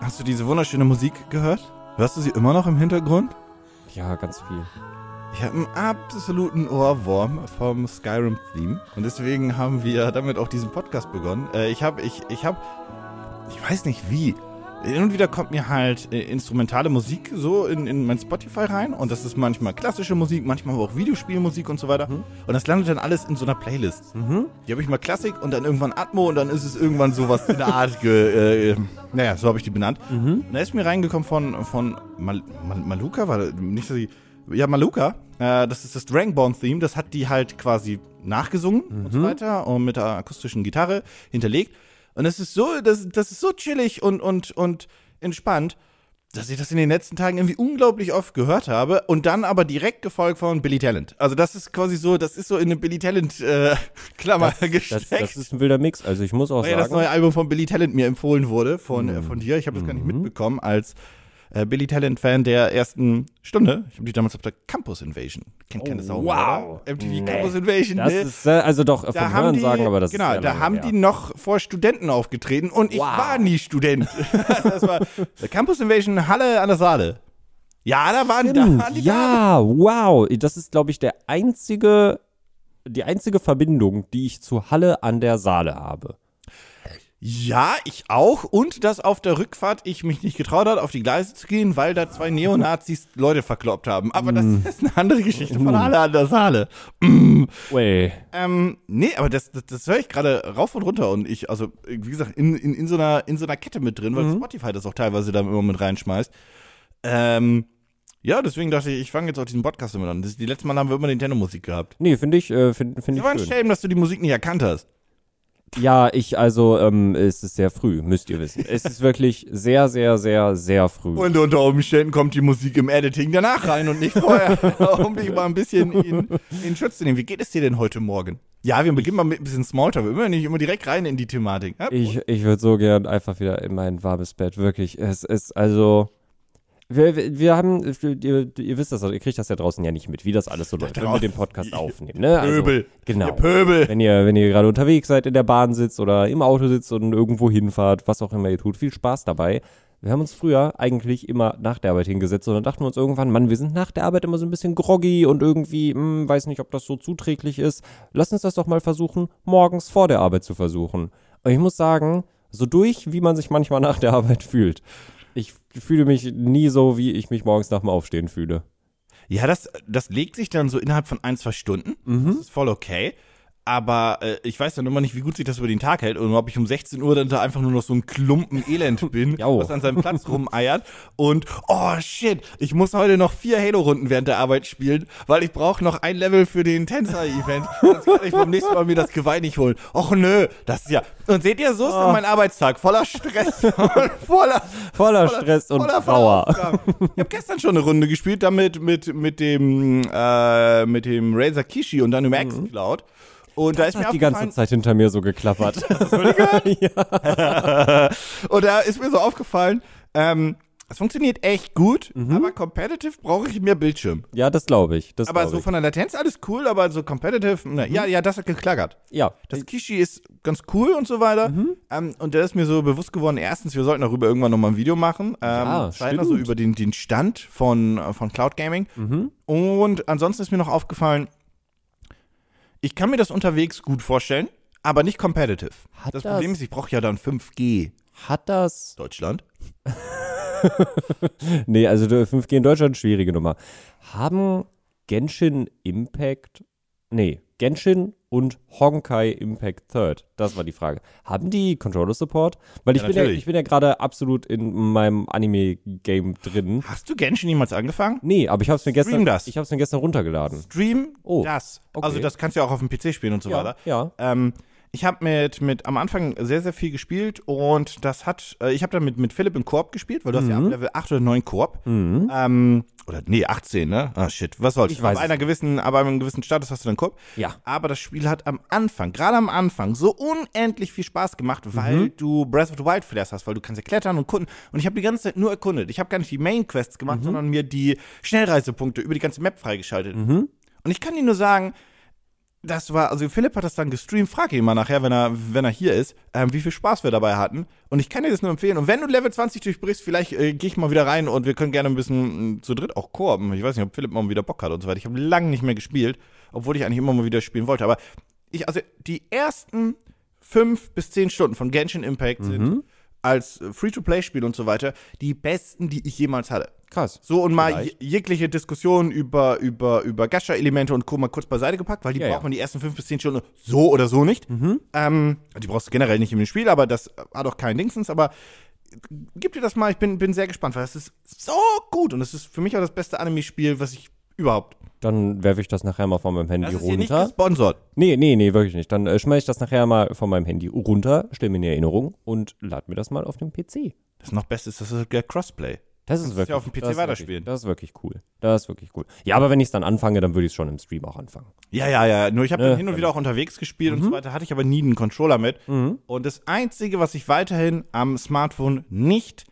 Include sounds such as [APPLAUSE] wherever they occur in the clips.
Hast du diese wunderschöne Musik gehört? Hörst du sie immer noch im Hintergrund? Ja, ganz viel. Ich habe einen absoluten Ohrwurm vom Skyrim-Theme und deswegen haben wir damit auch diesen Podcast begonnen. Äh, ich habe, ich, ich habe, ich weiß nicht wie. Hin und wieder kommt mir halt äh, instrumentale Musik so in, in mein Spotify rein und das ist manchmal klassische Musik, manchmal aber auch Videospielmusik und so weiter. Und das landet dann alles in so einer Playlist. Die habe ich mal Klassik und dann irgendwann Atmo und dann ist es irgendwann sowas in der Art, ge, äh, naja, so habe ich die benannt. Und da ist mir reingekommen von, von Mal, Mal, Maluka, war das- nicht, dass ich, ja, Maluka, äh, das ist das Dragonborn-Theme, das hat die halt quasi nachgesungen und so weiter und mit der akustischen Gitarre hinterlegt. Und das ist so, das, das ist so chillig und, und, und entspannt, dass ich das in den letzten Tagen irgendwie unglaublich oft gehört habe und dann aber direkt gefolgt von Billy Talent. Also das ist quasi so, das ist so in eine Billy Talent äh, [LAUGHS] Klammer Das, gesteckt. das ist ein wilder Mix. Also ich muss auch Weil ja das sagen, neue Album von Billy Talent mir empfohlen wurde von, Mhm. äh, von dir. Ich habe das gar nicht mitbekommen als äh, Billy Talent-Fan der ersten Stunde. Ich habe die damals auf der Campus Invasion. Kennt keine Sau. wow. oder? MTV Nee. Campus Invasion. das ne? ist, äh, also doch da vom Hören die, sagen, aber das genau, ist da haben her. die noch vor Studenten aufgetreten und ich Wow. war nie Student. [LAUGHS] das war der Campus Invasion Halle an der Saale. Ja, da waren, da waren die ja, wow. Das ist, glaube ich, der einzige, die einzige Verbindung, die ich zu Halle an der Saale habe. Ja, ich auch. Und dass auf der Rückfahrt ich mich nicht getraut hat, auf die Gleise zu gehen, weil da zwei Neonazis Leute verkloppt haben. Aber das Mm. ist eine andere Geschichte von Halle an der Saale. Way. Ähm, nee, aber das, das, das höre ich gerade rauf und runter und ich, also, wie gesagt, in, in, in, so, einer, in so einer Kette mit drin, weil Mhm. Spotify das auch teilweise da immer mit reinschmeißt. Ähm, ja, deswegen dachte ich, ich fange jetzt auch diesen Podcast immer an. Das, die letzten Mal haben wir immer Nintendo-Musik gehabt. Nee, finde ich, äh, finde find Es war ein ich schön. Shame, dass du die Musik nicht erkannt hast. Ja, ich, also, ähm, es ist sehr früh, müsst ihr wissen. Es ist wirklich sehr, sehr, sehr, sehr früh. Und unter Umständen kommt die Musik im Editing danach rein und nicht vorher, [LAUGHS] um dich mal ein bisschen in, in Schutz zu nehmen. Wie geht es dir denn heute Morgen? Ja, wir beginnen mal mit ein bisschen Smalltalk. Wir ja nicht immer direkt rein in die Thematik. Ja, Ich, ich würde so gern einfach wieder in mein warmes Bett, wirklich. Es ist also. Wir, wir- wir haben, ihr, ihr wisst das, also ihr kriegt das ja draußen ja nicht mit, wie das alles so läuft, wenn wir den Podcast aufnehmen. Ne? Also, Pöbel. Genau. Ihr Pöbel. Wenn ihr, wenn ihr gerade unterwegs seid, in der Bahn sitzt oder im Auto sitzt und irgendwo hinfahrt, was auch immer ihr tut, viel Spaß dabei. Wir haben uns früher eigentlich immer nach der Arbeit hingesetzt und dann dachten wir uns irgendwann, Mann, wir sind nach der Arbeit immer so ein bisschen groggy und irgendwie, hm, weiß nicht, ob das so zuträglich ist. Lass uns das doch mal versuchen, morgens vor der Arbeit zu versuchen. Und ich muss sagen, so durch, wie man sich manchmal nach der Arbeit fühlt. Ich fühle mich nie so, wie ich mich morgens nach dem Aufstehen fühle. Ja, das, das legt sich dann so innerhalb von ein, zwei Stunden. Mhm. Das ist voll okay. Aber äh, ich weiß dann immer nicht, wie gut sich das über den Tag hält und ob ich um 16 Uhr dann da einfach nur noch so ein Klumpen Elend [LAUGHS] bin, was an seinem Platz rumeiert. Und oh shit, ich muss heute noch vier Halo-Runden während der Arbeit spielen, weil ich brauche noch ein Level für den Tänzer-Event. [LAUGHS] Sonst kann ich beim nächsten Mal mir das Geweih nicht holen. Och nö, das ist ja. Und seht ihr, so ist dann mein Arbeitstag. Voller Stress [LAUGHS] und voller, Voller Stress und voller Trauer. Ich habe gestern schon eine Runde gespielt, damit mit mit dem äh, mit dem Razer Kishi und dann im X-Cloud. Und da ist mir Hat die ganze Zeit hinter mir so geklappert. [LAUGHS] [LAUGHS] [LAUGHS] und da ist mir so aufgefallen, ähm, es funktioniert echt gut, aber competitive brauche ich mehr Bildschirm. ja, das glaube ich. Das Aber glaub so ich. von der Latenz alles cool, aber so competitive, ne, ja, ja, das hat geklackert. Ja, Das Kishi ist ganz cool und so weiter. Ähm, und da ist mir so bewusst geworden, erstens, wir sollten darüber irgendwann nochmal ein Video machen. Ähm, Ja, zeitnah so über den, den Stand von, äh, von Cloud Gaming. Und ansonsten ist mir noch aufgefallen, ich kann mir das unterwegs gut vorstellen, aber nicht competitive. Hat das das- Problem ist, ich brauche ja dann 5G hat das. Deutschland. [LAUGHS] Nee, also der 5G in Deutschland, schwierige Nummer. Haben Genshin Impact. Nee, Genshin und Honkai Impact Third. Das war die Frage. Haben die Controller Support? Weil ich Ja, bin ja, ich bin ja gerade absolut in meinem Anime-Game drin. Hast du Genshin jemals angefangen? Nee, aber ich habe es mir gestern, Stream das. ich habe es mir gestern runtergeladen. Stream Oh, das. okay. Also das kannst du ja auch auf dem PC spielen und so weiter. ja. Ähm, ich habe mit, mit am Anfang sehr, sehr viel gespielt und das hat, äh, ich habe dann mit, mit Philipp im Koop gespielt, weil du hast ja ab Level 8 oder 9 Koop. Ähm, oder nee, 18, ne? Ah, shit, was soll's. Ich weiß Ab einer gewissen, aber einem gewissen Status hast du dann Koop. Ja. Aber das Spiel hat am Anfang, gerade am Anfang, so unendlich viel Spaß gemacht, weil du Breath of the Wild Flares hast, weil du kannst ja klettern und kunden. Und ich habe die ganze Zeit nur erkundet. Ich habe gar nicht die Main Quests gemacht, sondern mir die Schnellreisepunkte über die ganze Map freigeschaltet. Und ich kann dir nur sagen, das war, also Philipp hat das dann gestreamt, frag ihn mal nachher, wenn er, wenn er hier ist, ähm, wie viel Spaß wir dabei hatten. Und ich kann dir das nur empfehlen. Und wenn du Level 20 durchbrichst, vielleicht äh, gehe ich mal wieder rein und wir können gerne ein bisschen mh, zu dritt auch koop. Ich weiß nicht, ob Philipp mal wieder Bock hat und so weiter. Ich habe lange nicht mehr gespielt, obwohl ich eigentlich immer mal wieder spielen wollte. Aber ich, also die ersten fünf bis zehn Stunden von Genshin Impact sind als äh, Free-to-Play-Spiel und so weiter die besten, die ich jemals hatte. Krass. So und mal Vielleicht. jegliche Diskussion über, über, über Gacha-Elemente und Co. mal kurz beiseite gepackt, weil die Ja, braucht ja. man die ersten fünf bis zehn Stunden so oder so nicht. Ähm, die brauchst du generell nicht in dem Spiel, aber das hat auch keinen Dingsens, aber gib dir das mal, ich bin, bin sehr gespannt, weil es ist so gut und es ist für mich auch das beste Anime-Spiel, was ich überhaupt. Dann werfe ich das nachher mal von meinem Handy Das ist hier nicht runter. gesponsert. Nee, nee, nee, wirklich nicht. Dann äh, schmeiß ich das nachher mal von meinem Handy runter, stell mir eine Erinnerung und lad mir das mal auf dem PC. Das noch Beste ist, das ist ja Crossplay. Das ist wirklich. ja auf dem PC das weiterspielen. Wirklich, das ist wirklich cool. Das ist wirklich cool. Ja, aber wenn ich es dann anfange, dann würde ich es schon im Stream auch anfangen. Ja, ja, ja. Nur ich habe Ne, dann hin und wieder auch unterwegs gespielt und so weiter, hatte ich aber nie einen Controller mit. Und das Einzige, was ich weiterhin am Smartphone nicht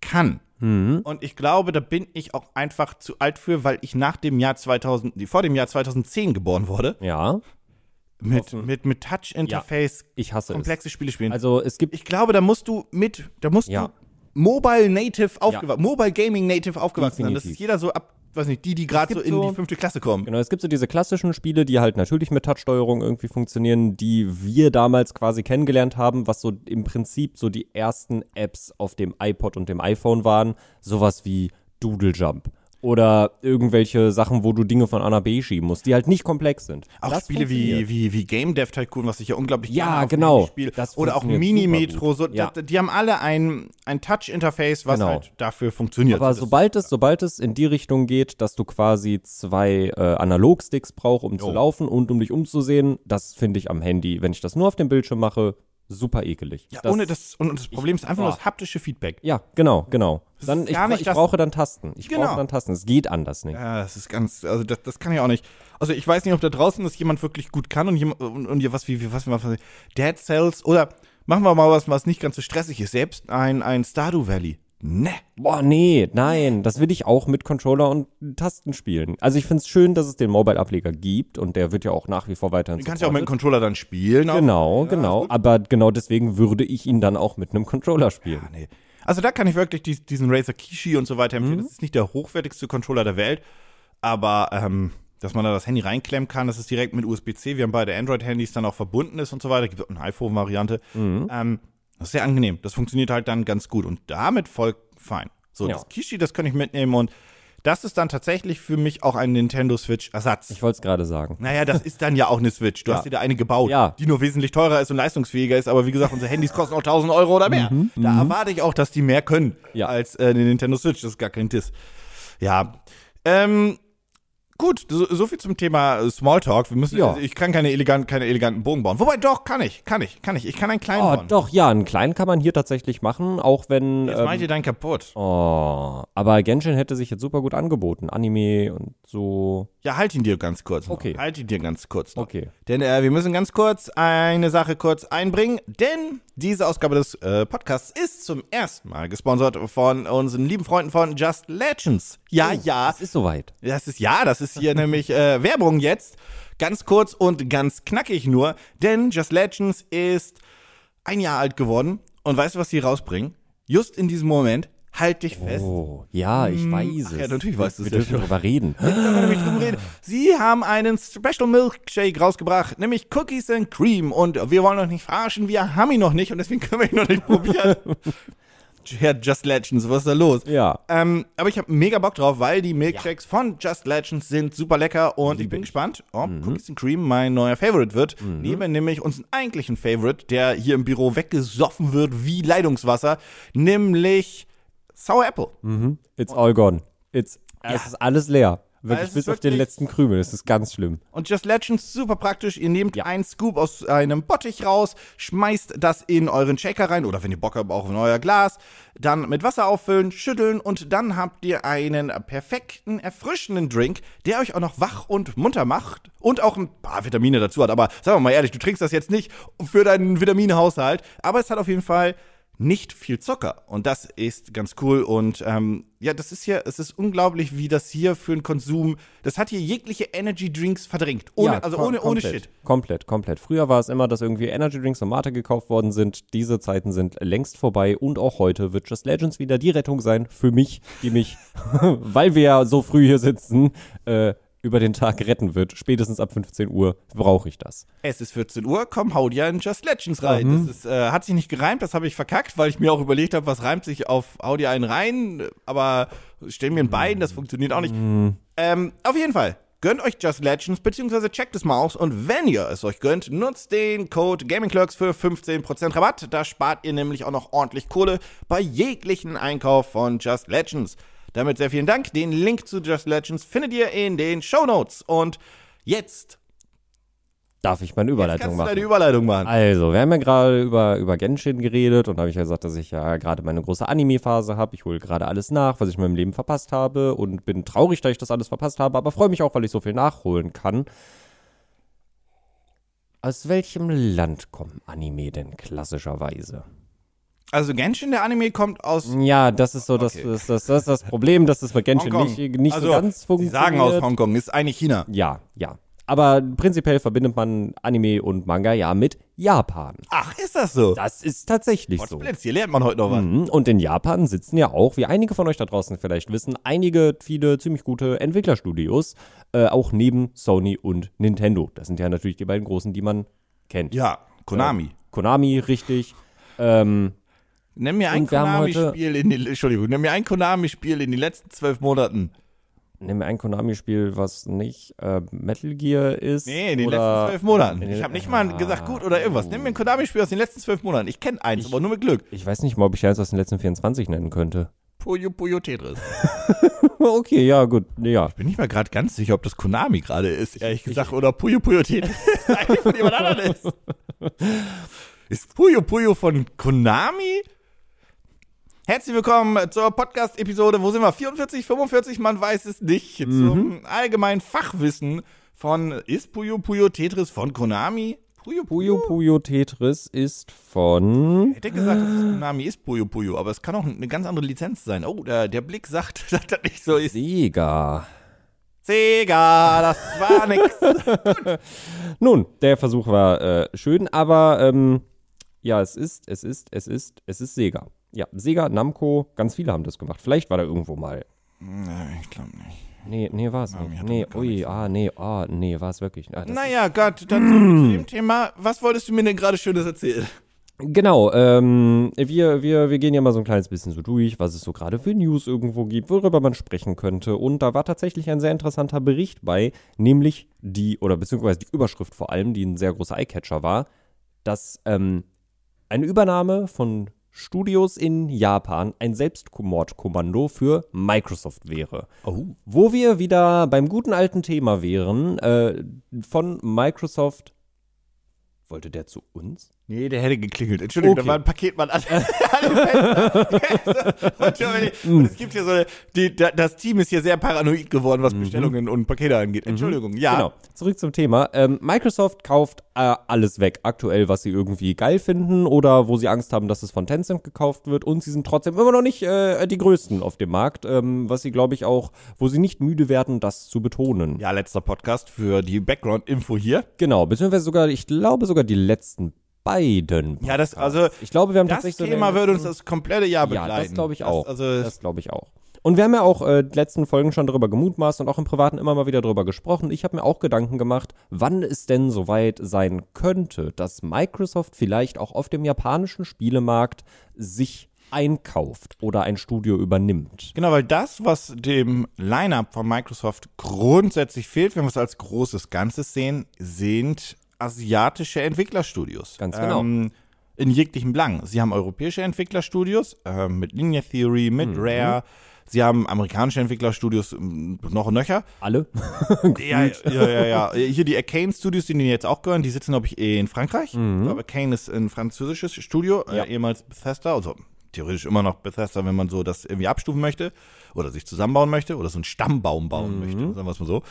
kann, und ich glaube, da bin ich auch einfach zu alt für, weil ich nach dem Jahr 2000, nee, vor dem Jahr 2010 geboren wurde, Ja, mit, mit, mit Touch-Interface ich hasse komplexe Spiele spielen. es. Also es gibt. ich glaube, da musst du mit, da musst Ja. du Mobile Native aufgewachsen, Mobile Gaming Native aufgewachsen sein. Das ist jeder so ab, weiß nicht, die, die gerade so in so- die fünfte Klasse kommen. Genau, es gibt so diese klassischen Spiele, die halt natürlich mit Touchsteuerung irgendwie funktionieren, die wir damals quasi kennengelernt haben, was so im Prinzip so die ersten Apps auf dem iPod und dem iPhone waren. Sowas wie Doodle Jump. Oder irgendwelche Sachen, wo du Dinge von A nach B schieben musst, die halt nicht komplex sind. Auch Das Spiele wie, wie, wie Game Dev Tycoon, was ich ja unglaublich Ja, gerne genau. Spiele. Oder auch Mini-Metro. So. Ja. da- die haben alle ein, ein Touch-Interface, was Genau. halt dafür funktioniert. Aber sobald es, sobald es in die Richtung geht, dass du quasi zwei äh, Analogsticks brauchst, um zu Jo. laufen und um dich umzusehen, das finde ich am Handy, wenn ich das nur auf dem Bildschirm mache, super ekelig. ja, ohne das, und das Problem ist einfach nur das haptische Feedback. Ja, genau, genau. Dann, ich, nicht ich das- brauche dann Tasten. Ich Genau. brauche dann Tasten. Es geht anders nicht. Ja, das ist ganz, also das, das kann ich auch nicht. Also ich weiß nicht, ob da draußen das jemand wirklich gut kann und jemand, und, und was wie, wie was, was, was Dead Cells oder machen wir mal was, was nicht ganz so stressig ist. Selbst ein, ein Stardew Valley. Ne. Boah, nee, nein, das will ich auch mit Controller und Tasten spielen. Also ich finde es schön, dass es den Mobile-Ableger gibt und der wird ja auch nach wie vor weiterhin Du kannst ja auch mit dem. Controller dann spielen. Genau, Ja, genau. Aber genau deswegen würde ich ihn dann auch mit einem Controller spielen. Ah, nee. Also da kann ich wirklich die, diesen Razer Kishi und so weiter Mhm. empfehlen. Das ist nicht der hochwertigste Controller der Welt, aber ähm, dass man da das Handy reinklemmen kann, das ist direkt mit USB-C. Wir haben beide Android-Handys dann auch verbunden ist und so weiter. Gibt auch eine iPhone-Variante. Mhm. Ähm, das ist sehr angenehm. Das funktioniert halt dann ganz gut und damit voll fein. So, Ja. das Kishi, das kann ich mitnehmen und das ist dann tatsächlich für mich auch ein Nintendo Switch-Ersatz. Ich wollte es gerade sagen. Naja, das ist dann ja auch eine Switch. Du Ja. hast dir da eine gebaut, Ja. die nur wesentlich teurer ist und leistungsfähiger ist. Aber wie gesagt, unsere Handys kosten auch 1000 Euro oder mehr. Da erwarte ich auch, dass die mehr können Ja. als äh, eine Nintendo Switch. Das ist gar kein Diss. Ja. Ähm, gut, so, so viel zum Thema äh, Smalltalk. Wir müssen, Ja. also ich kann keine, elegant, keine eleganten Bogen bauen. Wobei, doch, kann ich, kann ich, kann ich. Ich kann einen kleinen Oh, bauen. doch, ja, einen kleinen kann man hier tatsächlich machen, auch wenn. Jetzt ähm, meint ihr deinen kaputt. Oh, aber Genshin hätte sich jetzt super gut angeboten. Anime und so. Ja, halt ihn dir ganz kurz. Noch. Okay. Halt ihn dir ganz kurz. Noch. Okay. Denn äh, wir müssen ganz kurz eine Sache kurz einbringen, denn diese Ausgabe des äh, Podcasts ist zum ersten Mal gesponsert von unseren lieben Freunden von Just Legends. Ja, ja, Es ist soweit. das ist ja, das ist hier nämlich äh, Werbung jetzt. Ganz kurz und ganz knackig nur, denn Just Legends ist ein Jahr alt geworden und weißt du, was sie rausbringen? Just in diesem Moment, halt dich fest. Oh, ja, ich weiß ach es. ja, natürlich weißt du es Wir ja dürfen schon. drüber reden. Jetzt können wir nämlich drüber reden. Sie haben einen Special Milkshake rausgebracht, nämlich Cookies and Cream. Und wir wollen euch nicht verarschen, wir haben ihn noch nicht und deswegen können wir ihn noch nicht probieren. [LAUGHS] Herr Just Legends, was ist da los? Ja. Ähm, aber ich habe mega Bock drauf, weil die Milkshakes von Just Legends sind super lecker und ich bin gespannt, ob Cookies and Cream mein neuer Favorite wird. Neben nämlich unseren eigentlichen Favorite, der hier im Büro weggesoffen wird wie Leitungswasser, nämlich Sour Apple. It's all gone. It's, Es ist alles leer. Wirklich es bis auf den letzten Krümel. Das ist ganz schlimm. Und Just Legends, super praktisch. Ihr nehmt Ja. einen Scoop aus einem Bottich raus, schmeißt das in euren Shaker rein oder wenn ihr Bock habt, auch in euer Glas. Dann mit Wasser auffüllen, schütteln und dann habt ihr einen perfekten, erfrischenden Drink, der euch auch noch wach und munter macht und auch ein paar Vitamine dazu hat. Aber sagen wir mal ehrlich, du trinkst das jetzt nicht für deinen Vitaminhaushalt, aber es hat auf jeden Fall nicht viel Zucker. Und das ist ganz cool. Und ähm, ja, das ist ja, es ist unglaublich, wie das hier für einen Konsum, das hat hier jegliche Energy Drinks verdrängt. Ohne, Ja, also ohne, ohne Shit. Komplett, komplett. Früher war es immer, dass irgendwie Energy Drinks und Mate gekauft worden sind. Diese Zeiten sind längst vorbei und auch heute wird Just Legends wieder die Rettung sein für mich, die mich, [LAUGHS] weil wir ja so früh hier sitzen, äh, über den Tag retten wird. Spätestens ab 15 Uhr brauche ich das. Es ist 14 Uhr, komm, hau dir in Just Legends rein. Das ist, äh, hat sich nicht gereimt, das habe ich verkackt, weil ich mir auch überlegt habe, was reimt sich auf hau dir einen rein, aber stell mir ein Bein, das funktioniert auch nicht. Ähm, auf jeden Fall. Gönnt euch Just Legends, beziehungsweise checkt es mal aus und wenn ihr es euch gönnt, nutzt den Code GamingClerks für 15% Rabatt. Da spart ihr nämlich auch noch ordentlich Kohle bei jeglichen Einkauf von Just Legends. Damit sehr vielen Dank. Den Link zu Just Legends findet ihr in den Show Notes. Und jetzt Darf ich meine Überleitung machen? deine Überleitung machen. Also, wir haben ja gerade über, über Genshin geredet und da habe ich ja gesagt, dass ich ja gerade meine große Anime-Phase habe. Ich hole gerade alles nach, was ich in meinem Leben verpasst habe und bin traurig, dass ich das alles verpasst habe, aber freue mich auch, weil ich so viel nachholen kann. Aus welchem Land kommen Anime denn klassischerweise? Also Genshin, der Anime, kommt aus Ja, das ist so das, Okay. das, das, das, ist das Problem, dass das bei Genshin nicht, nicht also, so ganz Sie funktioniert. sagen aus Hongkong, ist eigentlich China. Ja, ja. Aber prinzipiell verbindet man Anime und Manga ja mit Japan. Ach, ist das so? Das ist tatsächlich so. Potzblitz, hier lernt man heute noch was. Mhm. Und in Japan sitzen ja auch, wie einige von euch da draußen vielleicht wissen, einige, viele ziemlich gute Entwicklerstudios, äh, auch neben Sony und Nintendo. Das sind ja natürlich die beiden großen, die man kennt. Ja, Konami. Konami, richtig. Ähm, Nenn mir ein Konami-Spiel in den, Entschuldigung, nenn mir ein Konami-Spiel in den letzten zwölf Monaten. nimm mir ein Konami-Spiel, was nicht äh, Metal Gear ist. Nee, in den letzten zwölf Monaten. Ich habe nicht mal gesagt gut oder irgendwas. Nenn mir ein Konami-Spiel aus den letzten zwölf Monaten. Ich kenne eins, aber nur mit Glück. Ich weiß nicht mal, ob ich eins aus den letzten 24 nennen könnte. Puyo Puyo Tetris. [LAUGHS] okay, ja, gut. Ja. Bin nicht mal gerade ganz sicher, ob das Konami gerade ist, ehrlich gesagt, oder Puyo Puyo Tetris [LAUGHS] eigentlich von jemand anderem ist. Ist Puyo Puyo von Konami? Herzlich willkommen zur Podcast-Episode, wo sind wir? 44, 45, man weiß es nicht. Zum allgemeinen Fachwissen von, ist Puyo Puyo Tetris von Konami? Puyo Puyo Puyo Tetris ist von. Ich hätte gesagt, dass es Konami ist Puyo Puyo, aber es kann auch eine ganz andere Lizenz sein. Oh, der, der Blick sagt, [LAUGHS] dass das nicht so ist. Sega. Sega, das war nix. [LAUGHS] Nun, der Versuch war äh, schön, aber ähm, ja, es ist, es ist, es ist, es ist Sega. Ja, Sega, Namco, ganz viele haben das gemacht. Vielleicht war da irgendwo mal. Nein, ich glaube nicht. Nee, nee, war es nicht. Nee, ui, nichts ah, nee, ah, nee, war es wirklich. Ah, das Naja, Gott, dann zu dem Thema. Was wolltest du mir denn gerade Schönes erzählen? Genau, ähm, wir, wir, wir gehen ja mal so ein kleines bisschen so durch, was es so gerade für News irgendwo gibt, worüber man sprechen könnte. Und da war tatsächlich ein sehr interessanter Bericht bei, nämlich die, oder beziehungsweise die Überschrift vor allem, die ein sehr großer Eyecatcher war, dass ähm, eine Übernahme von Studios in Japan ein Selbstmordkommando für Microsoft wäre. Oh. Wo wir wieder beim guten alten Thema wären, äh, von Microsoft. Wollte der zu uns? Nee, der hätte geklingelt. Entschuldigung, Okay. da war ein Paketmann an und, es gibt hier so, die, da, das Team ist hier sehr paranoid geworden, was Bestellungen und Pakete angeht. Entschuldigung, ja. Genau. Zurück zum Thema. Ähm, Microsoft kauft äh, alles weg, aktuell, was sie irgendwie geil finden oder wo sie Angst haben, dass es von Tencent gekauft wird. Und sie sind trotzdem immer noch nicht äh, die Größten auf dem Markt, ähm, was sie, glaube ich, auch, wo sie nicht müde werden, das zu betonen. Ja, letzter Podcast für die Background-Info hier. Genau, beziehungsweise sogar, ich glaube sogar die letzten beiden. Ja, das, also, Ich glaube, wir haben das tatsächlich so Thema eine- würde uns das komplette Jahr Ja, begleiten. das glaube ich auch. Das, also, das glaube ich auch. Und wir haben ja auch äh, die letzten Folgen schon darüber gemutmaßt und auch im Privaten immer mal wieder darüber gesprochen. Ich habe mir auch Gedanken gemacht, wann es denn soweit sein könnte, dass Microsoft vielleicht auch auf dem japanischen Spielemarkt sich einkauft oder ein Studio übernimmt. Genau, weil das, was dem Lineup von Microsoft grundsätzlich fehlt, wenn wir es als großes Ganzes sehen, sind asiatische Entwicklerstudios. Ganz genau. Ähm, in jeglichem Belang. Sie haben europäische Entwicklerstudios ähm, mit Linear Theory, mit Mhm. Rare. Sie haben amerikanische Entwicklerstudios noch und nöcher. Alle? [LAUGHS] Ja, ja, ja, ja. Hier die Arcane Studios, die denen jetzt auch gehören, die sitzen, glaube ich, in Frankreich. Ich glaube, Arcane ist ein französisches Studio, Mhm. Ja. äh, ehemals Bethesda, also theoretisch immer noch Bethesda, wenn man so das irgendwie abstufen möchte oder sich zusammenbauen möchte oder so einen Stammbaum bauen Mhm. möchte, sagen wir es mal so.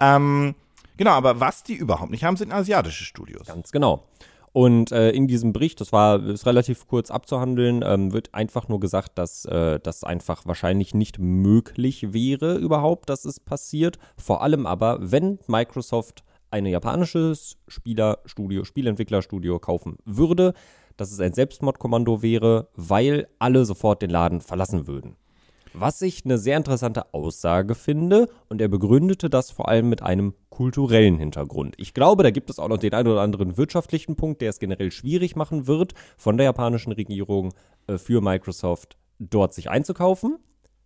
Ähm, genau, aber was die überhaupt nicht haben, sind asiatische Studios. Ganz genau. Und äh, in diesem Bericht, das war ist relativ kurz abzuhandeln, ähm, wird einfach nur gesagt, dass äh, das einfach wahrscheinlich nicht möglich wäre überhaupt, dass es passiert. Vor allem aber, wenn Microsoft ein japanisches Spielerstudio, Spielentwicklerstudio kaufen würde, dass es ein Selbstmordkommando wäre, weil alle sofort den Laden verlassen würden. Was ich eine sehr interessante Aussage finde und er begründete das vor allem mit einem kulturellen Hintergrund. Ich glaube, da gibt es auch noch den einen oder anderen wirtschaftlichen Punkt, der es generell schwierig machen wird, von der japanischen Regierung äh, für Microsoft dort sich einzukaufen.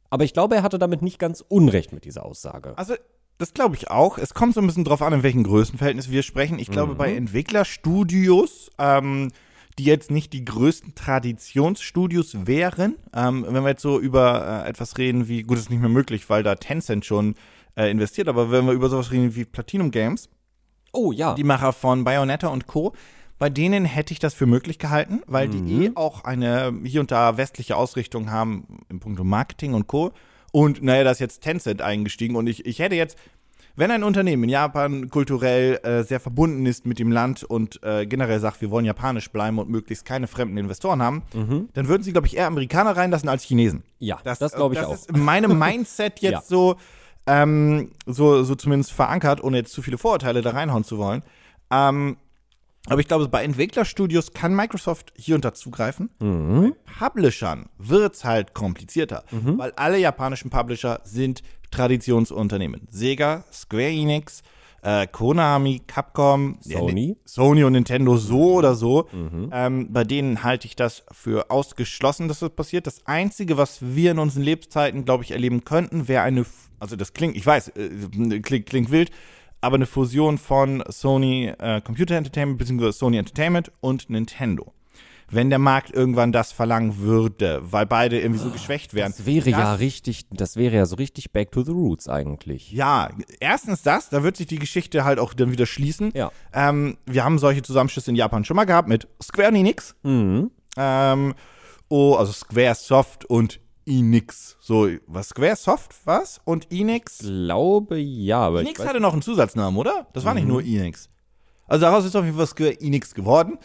Aber ich glaube, er hatte damit nicht ganz Unrecht mit dieser Aussage. Also, das glaube ich auch. Es kommt so ein bisschen drauf an, in welchen Größenverhältnissen wir sprechen. Ich glaube, Mhm. bei Entwicklerstudios, ähm, die jetzt nicht die größten Traditionsstudios wären, ähm, wenn wir jetzt so über äh, etwas reden wie, gut, das ist nicht mehr möglich, weil da Tencent schon äh, investiert, aber wenn wir über sowas reden wie Platinum Games, Oh ja. die Macher von Bayonetta und Co., bei denen hätte ich das für möglich gehalten, weil die eh auch eine hier und da westliche Ausrichtung haben im Punkt Marketing und Co. Und naja, da ist jetzt Tencent eingestiegen und ich, ich hätte jetzt, wenn ein Unternehmen in Japan kulturell äh, sehr verbunden ist mit dem Land und äh, generell sagt, wir wollen japanisch bleiben und möglichst keine fremden Investoren haben, dann würden sie, glaube ich, eher Amerikaner reinlassen als Chinesen. ja, das, glaube ich das auch. ist in meinem Mindset [LAUGHS] jetzt Ja. so, ähm, so, so zumindest verankert, ohne jetzt zu viele Vorurteile da reinhauen zu wollen. Ähm, aber ich glaube, bei Entwicklerstudios kann Microsoft hier und da zugreifen. Mhm. Bei Publishern wird's halt komplizierter, weil alle japanischen Publisher sind Traditionsunternehmen. Sega, Square Enix, äh, Konami, Capcom, Sony. Ja, Sony und Nintendo so oder so. Ähm, bei denen halte ich das für ausgeschlossen, dass das passiert. Das Einzige, was wir in unseren Lebzeiten, glaube ich, erleben könnten, wäre eine, also das klingt, ich weiß, äh, klingt, klingt wild, aber eine Fusion von Sony äh, Computer Entertainment bzw. Sony Entertainment und Nintendo. Wenn der Markt irgendwann das verlangen würde, weil beide irgendwie so geschwächt wären. Das wäre ja richtig, das wäre ja so richtig back to the roots eigentlich. Ja, erstens das, da wird sich die Geschichte halt auch dann wieder schließen. Ja. Ähm, wir haben solche Zusammenschlüsse in Japan schon mal gehabt mit Square Enix. Mhm. Ähm, oh, also Square Soft und Enix. So, was Square Soft was? Und Enix? Glaube ja, aber ich Enix Mhm. hatte noch einen Zusatznamen, oder? Das war nicht nur Enix. Also daraus ist auf jeden Fall Square Enix geworden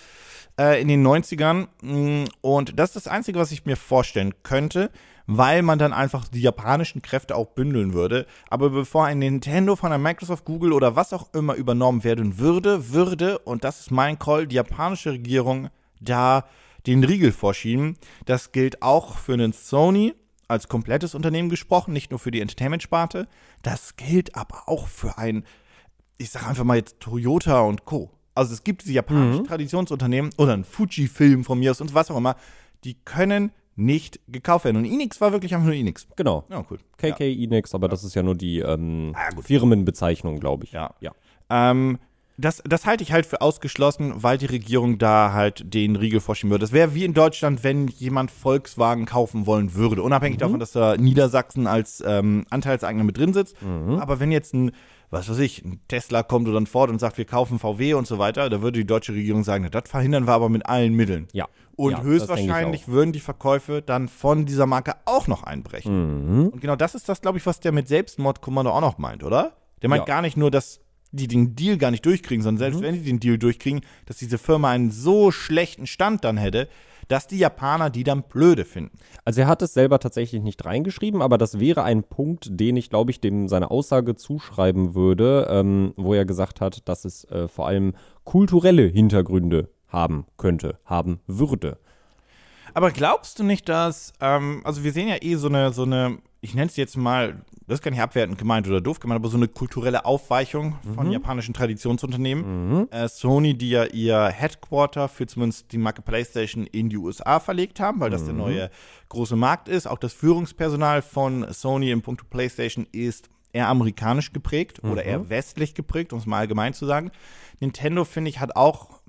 äh, in den 90ern. Mm, Und das ist das Einzige, was ich mir vorstellen könnte, weil man dann einfach die japanischen Kräfte auch bündeln würde. Aber bevor ein Nintendo von einer Microsoft, Google oder was auch immer übernommen werden würde, würde, und das ist mein Call, die japanische Regierung da den Riegel vorschieben. Das gilt auch für einen Sony als komplettes Unternehmen gesprochen, nicht nur für die Entertainment-Sparte. Das gilt aber auch für ein ich sage einfach mal jetzt Toyota und Co. Also es gibt diese japanischen Traditionsunternehmen oder ein Fuji-Film von mir aus und was auch immer, die können nicht gekauft werden. Und Enix war wirklich einfach nur Enix. genau. Ja, cool. KK Enix, aber das ist ja nur die ähm, Ah. Firmenbezeichnung, glaube ich. Ja. ja. Ähm, das, das halte ich halt für ausgeschlossen, weil die Regierung da halt den Riegel vorschieben würde. Das wäre wie in Deutschland, wenn jemand Volkswagen kaufen wollen würde. Unabhängig davon, dass da Niedersachsen als ähm, Anteilseigner mit drin sitzt. Aber wenn jetzt ein, was weiß ich, ein Tesla kommt oder ein Ford und sagt, wir kaufen VW und so weiter, da würde die deutsche Regierung sagen, na, das verhindern wir aber mit allen Mitteln. Ja. Und Ja, höchstwahrscheinlich würden die Verkäufe dann von dieser Marke auch noch einbrechen. Mhm. Und genau das ist das, glaube ich, was der mit Selbstmordkommando auch noch meint, oder? Der meint Ja. gar nicht nur, dass die den Deal gar nicht durchkriegen, sondern selbst Mhm. wenn die den Deal durchkriegen, dass diese Firma einen so schlechten Stand dann hätte, dass die Japaner die dann blöde finden. Also er hat es selber tatsächlich nicht reingeschrieben, aber das wäre ein Punkt, den ich, glaube ich, dem seine Aussage zuschreiben würde, ähm, wo er gesagt hat, dass es äh, vor allem kulturelle Hintergründe haben könnte, haben würde. Aber glaubst du nicht, dass, ähm, also wir sehen ja eh so eine, so eine, ich nenne es jetzt mal, das ist gar nicht abwertend gemeint oder doof gemeint, aber so eine kulturelle Aufweichung von japanischen Traditionsunternehmen. Äh, Sony, die ja ihr Headquarter für zumindest die Marke PlayStation in die USA verlegt haben, weil das der neue große Markt ist. Auch das Führungspersonal von Sony im Punkt PlayStation ist eher amerikanisch geprägt oder eher westlich geprägt, um es mal allgemein zu sagen. Nintendo, finde ich, hat auch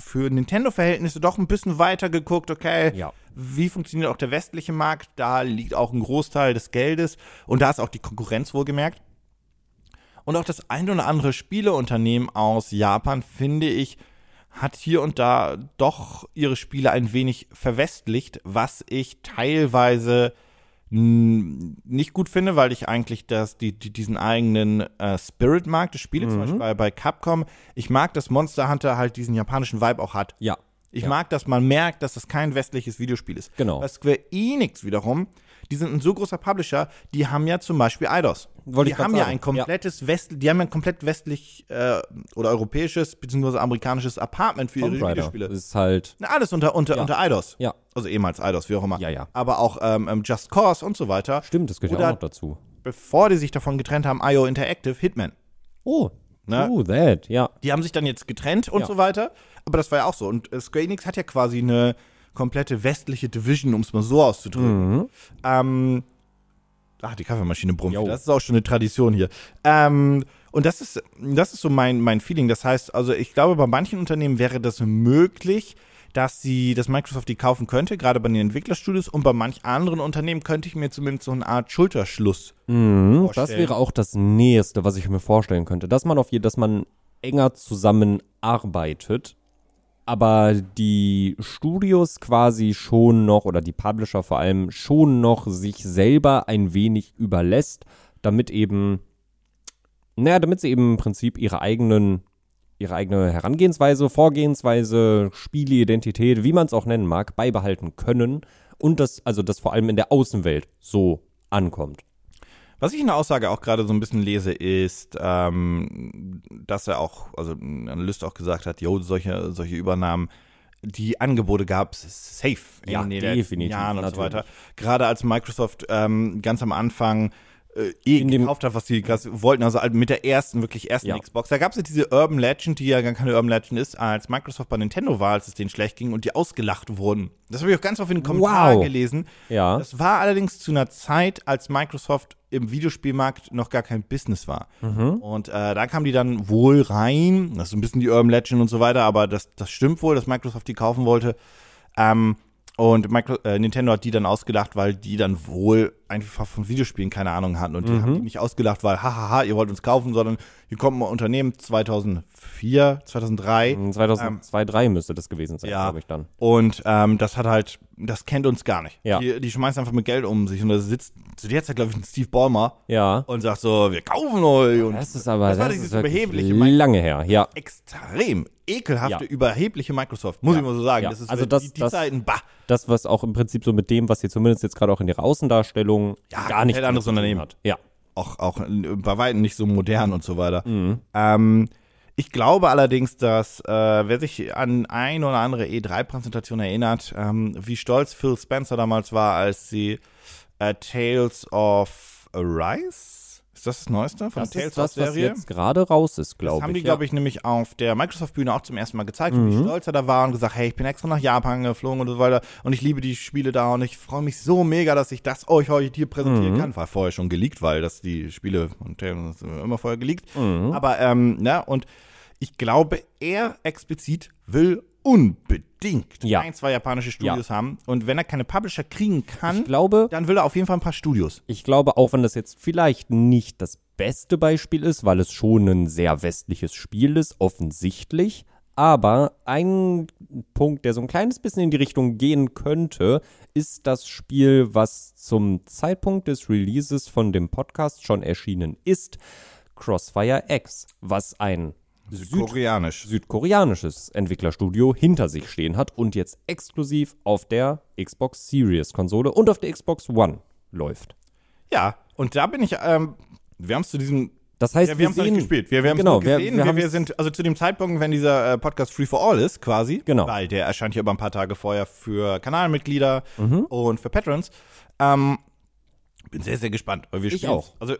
für Nintendo-Verhältnisse doch ein bisschen weiter geguckt, okay, Ja. wie funktioniert auch der westliche Markt? Da liegt auch ein Großteil des Geldes und da ist auch die Konkurrenz wohlgemerkt. Und auch das ein oder andere Spieleunternehmen aus Japan, finde ich, hat hier und da doch ihre Spiele ein wenig verwestlicht, was ich teilweise nicht gut finde, weil ich eigentlich das, die, die, diesen eigenen äh, Spirit mag, das Spiele, Mhm. zum Beispiel bei, bei Capcom. Ich mag, dass Monster Hunter halt diesen japanischen Vibe auch hat. Ja. Ich Ja. mag, dass man merkt, dass das kein westliches Videospiel ist. Genau. Bei Square Enix wiederum, die sind ein so großer Publisher, die haben ja zum Beispiel Eidos. Wollte die haben ja sagen. ein komplettes West, die haben ja ein komplett westlich äh, oder europäisches bzw. amerikanisches Apartment für ihre Tomb Raider Videospiele. ist halt, Na, alles unter, unter, Ja. unter Eidos. ja, Also ehemals Eidos, wie auch immer. Ja, ja. Aber auch ähm, ähm, Just Cause und so weiter. stimmt, das gehört ja Oder- auch noch dazu. Bevor die sich davon getrennt haben, IO Interactive, Hitman. Oh, Ne? oh, that, ja. Die haben sich dann jetzt getrennt und Ja. so weiter. Aber das war ja auch so. Und äh, Square Enix hat ja quasi eine komplette westliche Division, um es mal so auszudrücken. Mhm. Ähm, ach, die Kaffeemaschine brummt. Jo. Das ist auch schon eine Tradition hier. Ähm, und das ist, das ist so mein, mein Feeling. Das heißt, also ich glaube, bei manchen Unternehmen wäre das möglich, dass sie, dass Microsoft die kaufen könnte, gerade bei den Entwicklerstudios. Und bei manch anderen Unternehmen könnte ich mir zumindest so eine Art Schulterschluss Mhm, das vorstellen. wäre auch das Nächste, was ich mir vorstellen könnte. Dass man auf je, dass man enger zusammenarbeitet, aber die Studios quasi schon noch oder die Publisher vor allem schon noch sich selber ein wenig überlässt, damit eben, naja, damit sie eben im Prinzip ihre eigenen ihre eigene Herangehensweise, Vorgehensweise, Spieleidentität, wie man es auch nennen mag, beibehalten können und das, also das vor allem in der Außenwelt so ankommt. Was ich in der Aussage auch gerade so ein bisschen lese, ist, ähm, dass er auch, also ein Analyst auch gesagt hat, jo, solche, solche Übernahmen, die Angebote gab es safe in Ja, den letzten definitiv, Jahren und so weiter. Gerade als Microsoft ähm, ganz am Anfang äh, eh In dem- gekauft hat, was sie gerade wollten, also mit der ersten, wirklich ersten Ja. Xbox. Da gab es ja diese Urban Legend, die ja gar keine Urban Legend ist, als Microsoft bei Nintendo war, als es denen schlecht ging und die ausgelacht wurden. Das habe ich auch ganz oft in den Kommentaren Wow. gelesen. Ja. Das war allerdings zu einer Zeit, als Microsoft im Videospielmarkt noch gar kein Business war. Und äh, da kamen die dann wohl rein, das ist ein bisschen die Urban Legend und so weiter, aber das, das stimmt wohl, dass Microsoft die kaufen wollte. Ähm, und Micro, äh, Nintendo hat die dann ausgelacht, weil die dann wohl einfach von Videospielen keine Ahnung hatten. Und die haben die nicht ausgelacht, weil, hahaha, ihr wollt uns kaufen, sondern hier kommt ein Unternehmen 2004, 2003. 2002, 2003 müsste das gewesen sein, ja. glaube ich dann. Und ähm, das hat halt, das kennt uns gar nicht. Ja. Die, die schmeißen einfach mit Geld um sich und da sitzt zu der Zeit, glaube ich, ein Steve Ballmer Ja. und sagt so, wir kaufen euch. Und Das ist aber das war das dieses überhebliche lange her, ja. Extrem ekelhafte, Ja. überhebliche Microsoft, muss Ja. ich mal so sagen. Das ist Also die, das- die das- Zeiten, bah. Das, was auch im Prinzip so mit dem, was sie zumindest jetzt gerade auch in ihrer Außendarstellung Ja, gar nicht komplett anderes Unternehmen. hat. Ja. Auch, auch bei weitem nicht so modern und so weiter. Mhm. Ähm, ich glaube allerdings, dass, äh, wer sich an ein oder andere E3-Präsentation erinnert, ähm, wie stolz Phil Spencer damals war, als sie äh, Tales of Arise, ist das das Neueste von Das Tales ist das, was Serie? jetzt gerade raus ist, Das glaube haben ich. die, glaube ich, nämlich auf der Microsoft-Bühne auch zum ersten Mal gezeigt, wie Mhm. stolz er da war und gesagt, hey, ich bin extra nach Japan geflogen und so weiter und ich liebe die Spiele da und ich freue mich so mega, dass ich das euch heute hier präsentieren Mhm. kann. War vorher schon geleakt, weil das die Spiele von Tales immer vorher geleakt. Mhm. Aber, ähm, ne, und ich glaube, er explizit will unbedingt Ja. ein, zwei japanische Studios haben und wenn er keine Publisher kriegen kann, glaube, dann will er auf jeden Fall ein paar Studios. ich glaube, auch wenn das jetzt vielleicht nicht das beste Beispiel ist, weil es schon ein sehr westliches Spiel ist, offensichtlich. Aber ein Punkt, der so ein kleines bisschen in die Richtung gehen könnte, ist das Spiel, was zum Zeitpunkt des Releases von dem Podcast schon erschienen ist, Crossfire X, was ein Süd Koreanisch. südkoreanisches Entwicklerstudio hinter sich stehen hat und jetzt exklusiv auf der Xbox Series Konsole und auf der Xbox One läuft. Ja, und da bin ich, ähm, wir haben es zu diesem Das heißt, Ja, wir haben es nicht gespielt. Wir, wir haben es genau, wir- gesehen. wir Wir, wir, sind, also zu dem Zeitpunkt, wenn dieser äh, Podcast Free for All ist, quasi, Genau. weil der erscheint ja über ein paar Tage vorher für Kanalmitglieder Mhm. und für Patrons. Ähm, bin sehr, sehr gespannt, weil wir Ich auch. Also,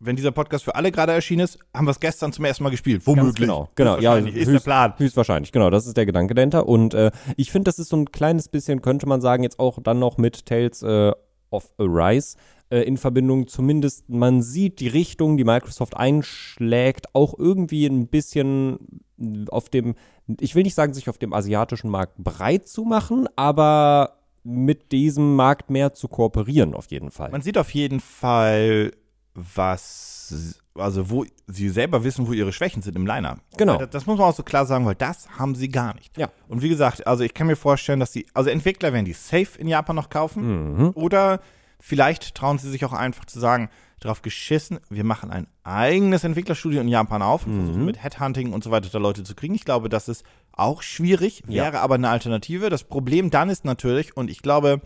wenn dieser Podcast für alle gerade erschienen ist, haben wir es gestern zum ersten Mal gespielt. Ganz Womöglich. genau, genau, ja, Höchstwahrscheinlich, ist der Plan. Höchstwahrscheinlich, genau, das ist der Gedanke dahinter. Und äh, ich finde, das ist so ein kleines bisschen, könnte man sagen, jetzt auch dann noch mit Tales äh, of Arise äh, in Verbindung. Zumindest man sieht die Richtung, die Microsoft einschlägt, auch irgendwie ein bisschen auf dem, ich will nicht sagen, sich auf dem asiatischen Markt breit zu machen, aber mit diesem Markt mehr zu kooperieren, auf jeden Fall. Man sieht auf jeden Fall, was, also wo sie selber wissen, wo ihre Schwächen sind im Liner. Genau. Das, das muss man auch so klar sagen, weil das haben sie gar nicht. Ja. Und wie gesagt, also ich kann mir vorstellen, dass die, also Entwickler werden die safe in Japan noch kaufen Mhm. oder vielleicht trauen sie sich auch einfach zu sagen, drauf geschissen, wir machen ein eigenes Entwicklerstudio in Japan auf und versuchen mit Headhunting und so weiter da Leute zu kriegen. Ich glaube, das ist auch schwierig, Ja. wäre aber eine Alternative. Das Problem dann ist natürlich, und ich glaube,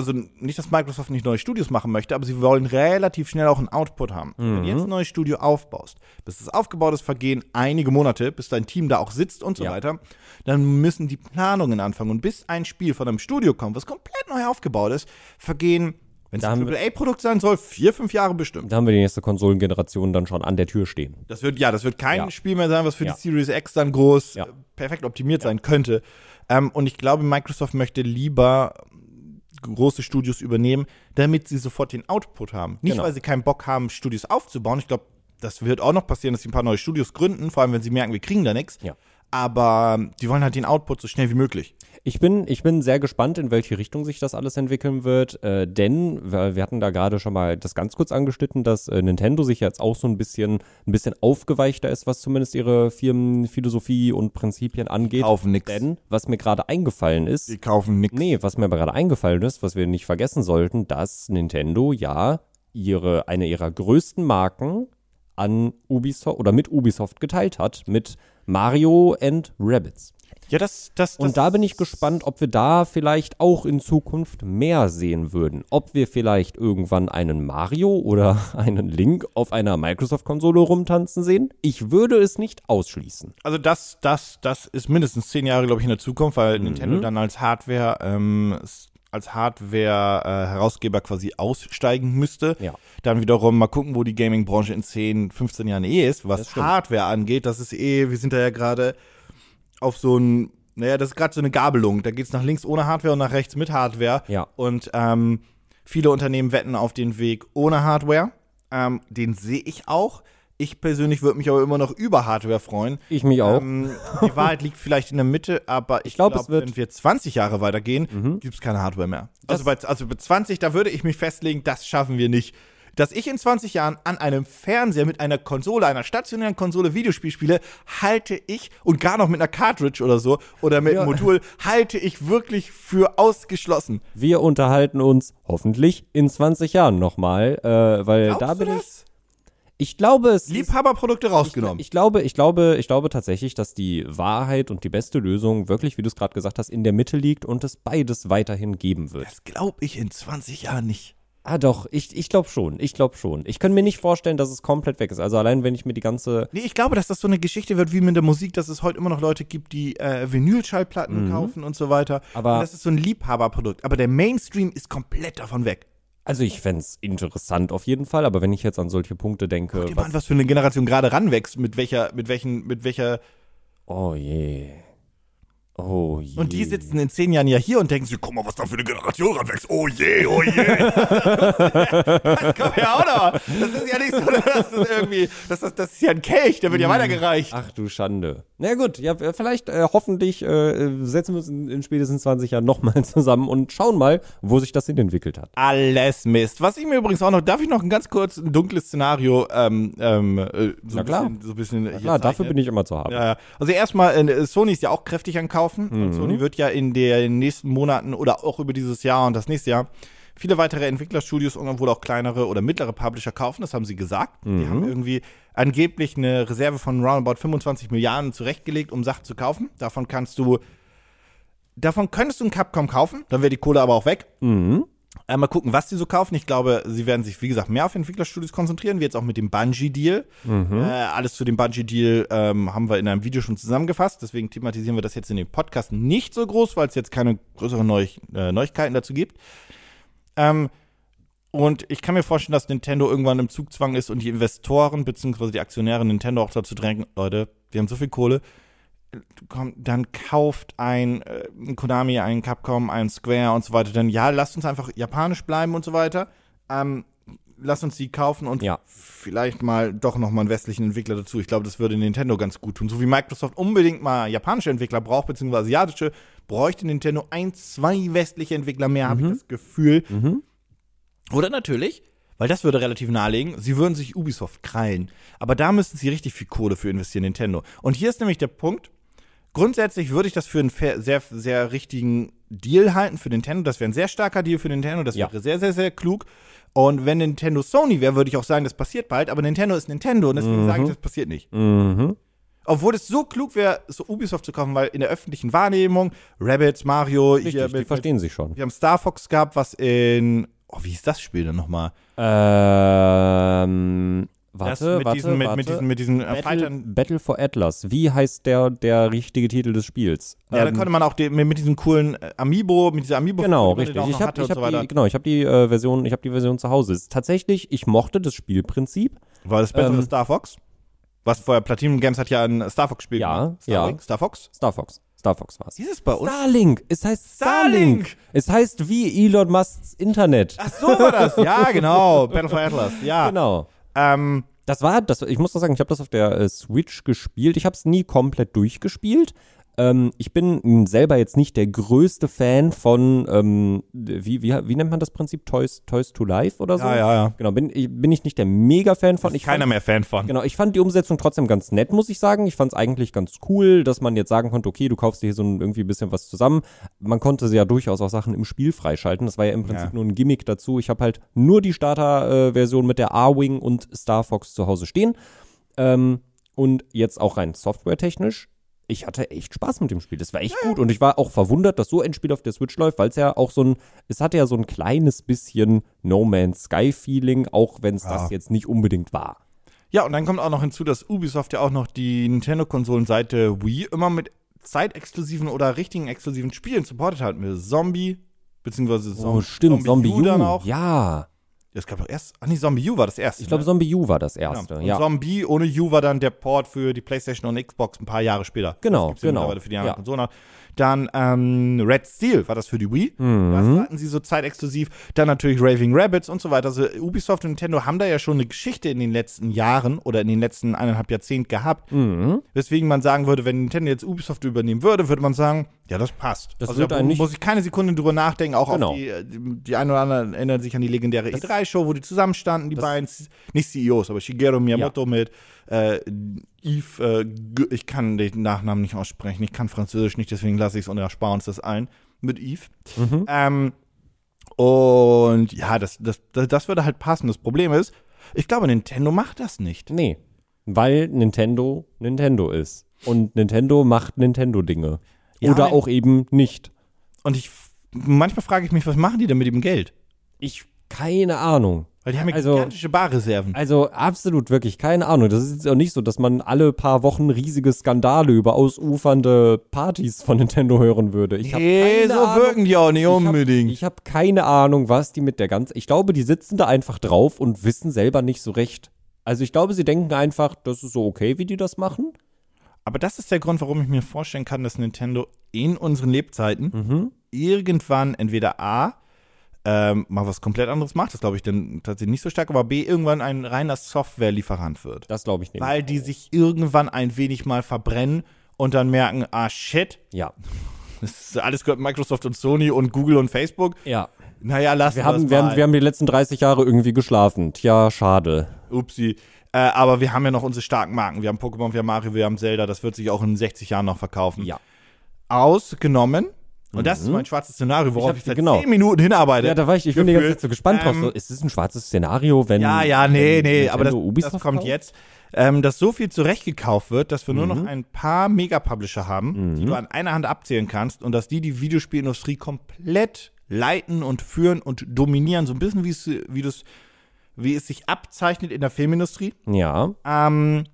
also nicht, dass Microsoft nicht neue Studios machen möchte, aber sie wollen relativ schnell auch einen Output haben. Und Wenn du jetzt ein neues Studio aufbaust, bis es aufgebaut ist, vergehen einige Monate, bis dein Team da auch sitzt und so Ja. weiter, dann müssen die Planungen anfangen. Und bis ein Spiel von einem Studio kommt, was komplett neu aufgebaut ist, vergehen, wenn es ein AAA-Produkt sein soll, vier, fünf Jahre bestimmt. Da haben wir die nächste Konsolengeneration dann schon an der Tür stehen. Das wird, ja, das wird kein Ja. Spiel mehr sein, was für Ja. die Series X dann groß Ja. äh, perfekt optimiert sein könnte. Ähm, und ich glaube, Microsoft möchte lieber große Studios übernehmen, damit sie sofort den Output haben. Nicht, Genau. weil sie keinen Bock haben, Studios aufzubauen. Ich glaube, das wird auch noch passieren, dass sie ein paar neue Studios gründen, vor allem wenn sie merken, wir kriegen da nichts. Ja. Aber die wollen halt den Output so schnell wie möglich. Ich bin, ich bin sehr gespannt, in welche Richtung sich das alles entwickeln wird, äh, denn wir, hatten da gerade schon mal das ganz kurz angeschnitten, dass äh, Nintendo sich jetzt auch so ein bisschen, ein bisschen aufgeweichter ist, was zumindest ihre Firmenphilosophie und Prinzipien angeht. kaufen nix. Denn, was mir gerade eingefallen ist, Die kaufen nichts. Nee, was mir aber gerade eingefallen ist, was wir nicht vergessen sollten, dass Nintendo ja ihre, eine ihrer größten Marken an Ubisoft oder mit Ubisoft geteilt hat, mit Mario and Rabbids. Ja, das, das, das Und da bin ich gespannt, ob wir da vielleicht auch in Zukunft mehr sehen würden. Ob wir vielleicht irgendwann einen Mario oder [LAUGHS] einen Link auf einer Microsoft-Konsole rumtanzen sehen. Ich würde es nicht ausschließen. Also das, das, das ist mindestens zehn Jahre, glaube ich, in der Zukunft, weil Mhm. Nintendo dann als Hardware, ähm, als Hardware-Herausgeber quasi aussteigen müsste. Ja. Dann wiederum mal gucken, wo die Gaming-Branche in 10, 15 Jahren eh ist, was. Hardware angeht. Das ist eh, wir sind da ja gerade auf so ein, naja, das ist gerade so eine Gabelung. Da geht's nach links ohne Hardware und nach rechts mit Hardware. Ja. Und ähm, viele Unternehmen wetten auf den Weg ohne Hardware. Ähm, den sehe ich auch. Ich persönlich würde mich aber immer noch über Hardware freuen. Ich mich auch. Ähm, die Wahrheit liegt vielleicht in der Mitte, aber ich, glaub, glaube, Mhm. wenn wir 20 Jahre weitergehen, gibt es keine Hardware mehr. Also bei, also bei 20, da würde ich mich festlegen, das schaffen wir nicht. Dass ich in 20 Jahren an einem Fernseher mit einer Konsole, einer stationären Konsole Videospiel spiele, halte ich, und gar noch mit einer Cartridge oder so, oder mit Ja. einem Modul, halte ich wirklich für ausgeschlossen. Wir unterhalten uns hoffentlich in 20 Jahren nochmal, äh, weil Glaubst da bin ich. das? Ich glaube, es Liebhaberprodukte rausgenommen. ich glaube, ich glaube, ich glaube tatsächlich, dass die Wahrheit und die beste Lösung wirklich, wie du es gerade gesagt hast, in der Mitte liegt und es beides weiterhin geben wird. das glaube ich in 20 Jahren nicht. Ah, doch, ich, ich glaube schon, ich glaube schon. Ich kann mir nicht vorstellen, dass es komplett weg ist. Also allein, wenn ich mir die ganze, Nee, ich glaube, dass das so eine Geschichte wird wie mit der Musik, dass es heute immer noch Leute gibt, die äh, Vinylschallplatten kaufen und so weiter. Mhm. Aber- und das ist so ein Liebhaberprodukt. Aber der Mainstream ist komplett davon weg. Also ich fänd's interessant auf jeden Fall, aber wenn ich jetzt an solche Punkte denke, Guck dir mal was, an, was für eine Generation gerade ranwächst, mit welcher, mit welchen, mit welcher. oh je. Oh je. Und die sitzen in zehn Jahren ja hier und denken sich, guck mal, was da für eine Generation ranwächst. Oh je, oh je. [LAUGHS] das kommt ja auch noch. Das ist ja nicht so, dass das irgendwie, das, das, das ist ja ein Kelch, der wird ja Mhm. weitergereicht. Ach du Schande. Na gut, ja, vielleicht, äh, hoffentlich äh, setzen wir uns in, in spätestens 20 Jahren nochmal [LAUGHS] zusammen und schauen mal, wo sich das hin entwickelt hat. Alles Mist. Was ich mir übrigens auch noch, darf ich noch ein ganz kurz ein dunkles Szenario ähm, ähm, äh, so, Na klar. Ein bisschen, so ein bisschen hier Klar, dafür bin ich immer zu haben. Ja, also erstmal, äh, Sony ist ja auch kräftig am Kaufen Mhm. und Sony wird ja in den nächsten Monaten oder auch über dieses Jahr und das nächste Jahr viele weitere Entwicklerstudios und wohl auch kleinere oder mittlere Publisher kaufen, das haben sie gesagt. Mhm. Die haben irgendwie angeblich eine Reserve von roundabout 25 Milliarden zurechtgelegt, um Sachen zu kaufen. Davon kannst du, davon könntest du ein Capcom kaufen, dann wäre die Kohle aber auch weg. Mhm. Äh, mal gucken, was die so kaufen. Ich glaube, sie werden sich, wie gesagt, mehr auf Entwicklerstudios konzentrieren, wie jetzt auch mit dem Bungie-Deal. Äh, alles zu dem Bungie-Deal ähm, haben wir in einem Video schon zusammengefasst. Deswegen thematisieren wir das jetzt in dem Podcast nicht so groß, weil es jetzt keine größeren Neu äh, Neuigkeiten dazu gibt. Ähm, und ich kann mir vorstellen, dass Nintendo irgendwann im Zugzwang ist und die Investoren bzw. die Aktionäre Nintendo auch dazu drängen, Leute, wir haben so viel Kohle, komm, dann kauft ein, äh, ein Konami, ein Capcom, ein Square und so weiter. Dann ja, lasst uns einfach japanisch bleiben und so weiter. Ähm, lasst uns die kaufen und Ja. vielleicht mal doch noch mal einen westlichen Entwickler dazu. Ich glaube, das würde Nintendo ganz gut tun. So wie Microsoft unbedingt mal japanische Entwickler braucht, beziehungsweise asiatische, bräuchte Nintendo ein, zwei westliche Entwickler mehr, habe ich das Gefühl. Oder natürlich, weil das würde relativ nahelegen, sie würden sich Ubisoft krallen. Aber da müssten sie richtig viel Kohle für investieren, Nintendo. Und hier ist nämlich der Punkt, Grundsätzlich würde ich das für einen sehr, sehr richtigen Deal halten für Nintendo. Das wäre ein sehr starker Deal für Nintendo. Das Ja. wäre sehr, sehr, sehr klug. Und wenn Nintendo Sony wäre, würde ich auch sagen, das passiert bald. Aber Nintendo ist Nintendo und deswegen sage ich, das passiert nicht. Mhm. Obwohl es so klug wäre, so Ubisoft zu kaufen, weil in der öffentlichen Wahrnehmung Rabbids, Mario, Richtig, hier die mit, verstehen sich schon. wir haben Star Fox gehabt, was in, oh, wie ist das Spiel denn nochmal? Ähm, warte, mit warte, diesen, mit, warte. mit diesen, mit diesen äh, Battle, Fightern. Battle for Atlas. Wie heißt der, der richtige Titel des Spiels? Ja, da Ähm, konnte man auch die, mit, diesem coolen äh, Amiibo, mit dieser amiibo Genau, richtig. Ich habe hab so die, genau, ich habe die äh, Version, ich habe die Version zu Hause. Ist Tatsächlich, ich mochte das Spielprinzip. War das bessere Ähm, Star Fox? Was vorher Platinum Games hat ja ein Star Fox Spiel Ja, gemacht. Star ja. Link? Star Fox? Star Fox. Star Fox. Hieß es bei uns? Starlink. Es heißt Starlink. Starlink. Es heißt wie Elon Musks Internet. Ach so war das. ja, genau. Battle for Atlas. Ja. Genau. Ähm, Das war, das, ich muss doch sagen, ich habe das auf der äh, Switch gespielt. Ich habe es nie komplett durchgespielt. Ähm, ich bin selber jetzt nicht der größte Fan von, ähm, wie, wie, wie nennt man das Prinzip? Toys, Toys to Life oder so? ja, ja, ja. Genau, bin, ich- bin ich nicht der Mega-Fan von. Ich Keiner fand, mehr Fan von. Genau, ich fand die Umsetzung trotzdem ganz nett, muss ich sagen. Ich fand es eigentlich ganz cool, dass man jetzt sagen konnte, okay, du kaufst dir hier so ein, irgendwie ein bisschen was zusammen. Man konnte ja durchaus auch Sachen im Spiel freischalten. Das war ja im Prinzip Ja. nur ein Gimmick dazu. Ich habe halt nur die Starter-Version mit der A-Wing und Star Fox zu Hause stehen. Ähm, und jetzt auch rein softwaretechnisch. Ich hatte echt Spaß mit dem Spiel. Das war echt gut. Und ich war auch verwundert, dass so ein Spiel auf der Switch läuft, weil es ja auch so ein, es hatte ja so ein kleines bisschen No Man's Sky-Feeling, auch wenn es Ja. das jetzt nicht unbedingt war. Ja, und dann kommt auch noch hinzu, dass Ubisoft ja auch noch die Nintendo-Konsolenseite Wii immer mit zeitexklusiven oder richtigen exklusiven Spielen supportet hat. Mit Zombie, beziehungsweise Oh, stimmt, Zombie U. dann auch. Ja, Es gab doch erst, ach nee, Zombie U war das erste. ich glaube, ne? Zombie U war das Ja. erste. Und Ja, Zombie ohne U war dann der Port für die PlayStation und Xbox ein paar Jahre später. Genau, ja genau. mittlerweile Für die anderen Ja. Konsolen. Dann ähm, Red Steel war das für die Wii. Mhm. Das hatten sie so zeitexklusiv. Dann natürlich Raving Rabbits und so weiter. Also Ubisoft und Nintendo haben da ja schon eine Geschichte in den letzten Jahren oder in den letzten eineinhalb Jahrzehnten gehabt. Mhm. Weswegen man sagen würde, wenn Nintendo jetzt Ubisoft übernehmen würde, würde man sagen, ja, das passt. Das also da einen muss ich keine Sekunde drüber nachdenken. Auch Genau. auf die, äh, die ein oder anderen erinnern sich an die legendäre E3-Show, wo die zusammenstanden, die beiden, nicht CEOs, aber Shigeru Miyamoto mit äh, Yves, äh, ich kann den Nachnamen nicht aussprechen, ich kann Französisch nicht, deswegen lasse ich es und erspare uns das allen, mit Yves. Mhm. Ähm, und ja, das, das, das, das würde halt passen. Das Problem ist, ich glaube, Nintendo macht das nicht. Nee, weil Nintendo Nintendo ist. Und Nintendo macht Nintendo-Dinge. Ja, Oder auch eben nicht. Und ich, manchmal frage ich mich, was machen die denn mit dem Geld? Ich, keine Ahnung. Weil die haben ja Also- gigantische Barreserven. Also absolut, wirklich, keine Ahnung. Das ist jetzt auch nicht so, dass man alle paar Wochen riesige Skandale über ausufernde Partys von Nintendo hören würde. Ich Nee, so Ahnung. wirken die auch nicht unbedingt. Ich habe hab keine Ahnung, was die mit der ganzen. Ich glaube, die sitzen da einfach drauf und wissen selber nicht so recht. Also ich glaube, sie denken einfach, das ist so okay, wie die das machen. Aber das ist der Grund, warum ich mir vorstellen kann, dass Nintendo in unseren Lebzeiten Mhm. irgendwann entweder A, ähm, mal was komplett anderes macht, das glaube ich dann tatsächlich nicht so stark, aber B, irgendwann ein reiner Softwarelieferant wird. Das glaube ich nicht. Weil die sich irgendwann ein wenig mal verbrennen und dann merken, ah shit, Ja. [LAUGHS] das ist, alles gehört Microsoft und Sony und Google und Facebook. Ja. Naja, lassen Wir haben, das wir, haben, mal. wir haben die letzten 30 Jahre irgendwie geschlafen. Tja, schade. Upsi. Äh, aber wir haben ja noch unsere starken Marken. Wir haben Pokémon, wir haben Mario, wir haben Zelda. Das wird sich auch in 60 Jahren noch verkaufen. Ja. Ausgenommen. Und das ist mein schwarzes Szenario, worauf hab- ich, seit genau. 10 Minuten hinarbeite. Ja, da war ich, ich bin die ganze. Zeit so gespannt drauf. Ähm, So, ist es ein schwarzes Szenario, wenn. Ja, ja, nee, nee, aber das, das kommt kauft? jetzt. Ähm, dass so viel zurechtgekauft wird, dass wir nur Mhm. noch ein paar Mega-Publisher haben, die du an einer Hand abzählen kannst und dass die die Videospielindustrie komplett leiten und führen und dominieren, so ein bisschen wie es, wie das, wie es sich abzeichnet in der Filmindustrie. Ja. Ähm,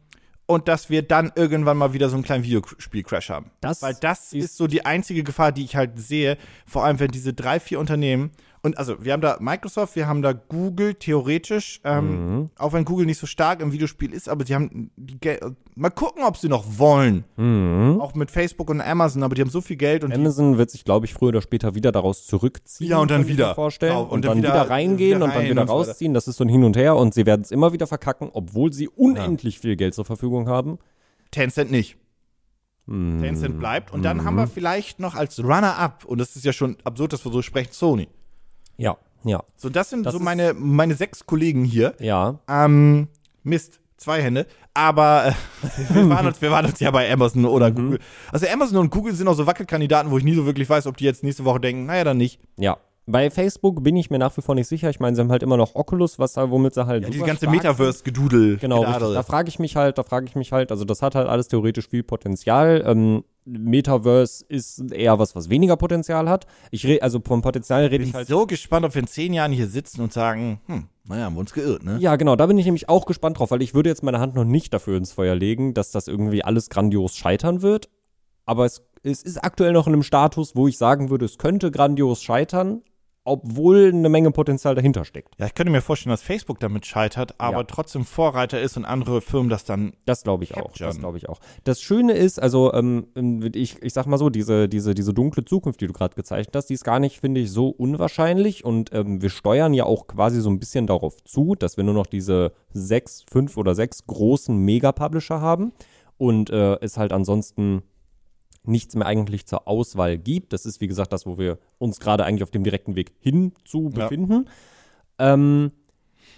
und dass wir dann irgendwann mal wieder so einen kleinen Videospiel-Crash haben. Das Weil das ist, ist- so die einzige Gefahr, die ich halt sehe. Vor allem, wenn diese drei, vier Unternehmen. Und also, wir haben da Microsoft, wir haben da Google theoretisch, ähm, Mhm. auch wenn Google nicht so stark im Videospiel ist, aber die haben die Gel Mal gucken, ob sie noch wollen. Mhm. Auch mit Facebook und Amazon, aber die haben so viel Geld und Amazon wird sich, glaube ich, früher oder später wieder daraus zurückziehen. Ja, und dann wieder. Vorstellen. Genau, und, dann, wieder, reingehen wieder und dann rein wieder und rausziehen. Das ist so ein Hin und Her und sie werden es immer wieder verkacken, obwohl sie unendlich viel Geld zur Verfügung haben. Tencent nicht. Hm. Tencent bleibt. Und dann haben wir vielleicht noch als Runner-up, und das ist ja schon absurd, dass wir so sprechen, Sony. Ja, ja, So, das sind Das so meine, meine sechs Kollegen hier. ja. Ähm, Mist. zwei Hände. Aber äh, [LAUGHS] wir, waren uns, wir waren uns ja bei Amazon oder Mhm. Google. Also Amazon und Google sind auch so Wackelkandidaten, wo ich nie so wirklich weiß, ob die jetzt nächste Woche denken, naja, dann nicht. Ja. Bei Facebook bin ich mir nach wie vor nicht sicher. Ich meine, sie haben halt immer noch Oculus, was halt, womit sie halt. Ja, diese ganze. Metaverse-Gedudel. Genau, richtig. Da frage ich mich halt, da frage ich mich halt, also das hat halt alles theoretisch viel Potenzial. Ähm, Metaverse ist eher was, was weniger Potenzial hat. Ich rede, also vom Potenzial rede ich halt. so gespannt, ob wir in zehn Jahren hier sitzen und sagen, hm, naja, haben wir uns geirrt, ne? Ja, genau, da bin ich nämlich auch gespannt drauf, weil ich würde jetzt meine Hand noch nicht dafür ins Feuer legen, dass das irgendwie alles grandios scheitern wird. Aber es, es ist aktuell noch in einem Status, wo ich sagen würde, es könnte grandios scheitern, obwohl eine Menge Potenzial dahinter steckt. Ja, ich könnte mir vorstellen, dass Facebook damit scheitert, aber Ja. trotzdem Vorreiter ist und andere Firmen das dann. Das glaube ich auch. Capturen. Das glaube ich auch. Das Schöne ist, also ähm, ich, ich sag mal so, diese, diese, diese dunkle Zukunft, die du gerade gezeichnet hast, die ist gar nicht, finde ich, so unwahrscheinlich. Und ähm, wir steuern ja auch quasi so ein bisschen darauf zu, dass wir nur noch diese sechs, fünf oder sechs großen Mega-Publisher haben und äh, es halt ansonsten nichts mehr eigentlich zur Auswahl gibt. Das ist, wie gesagt, das, wo wir uns gerade eigentlich auf dem direkten Weg hin zu Ja. befinden. Ähm,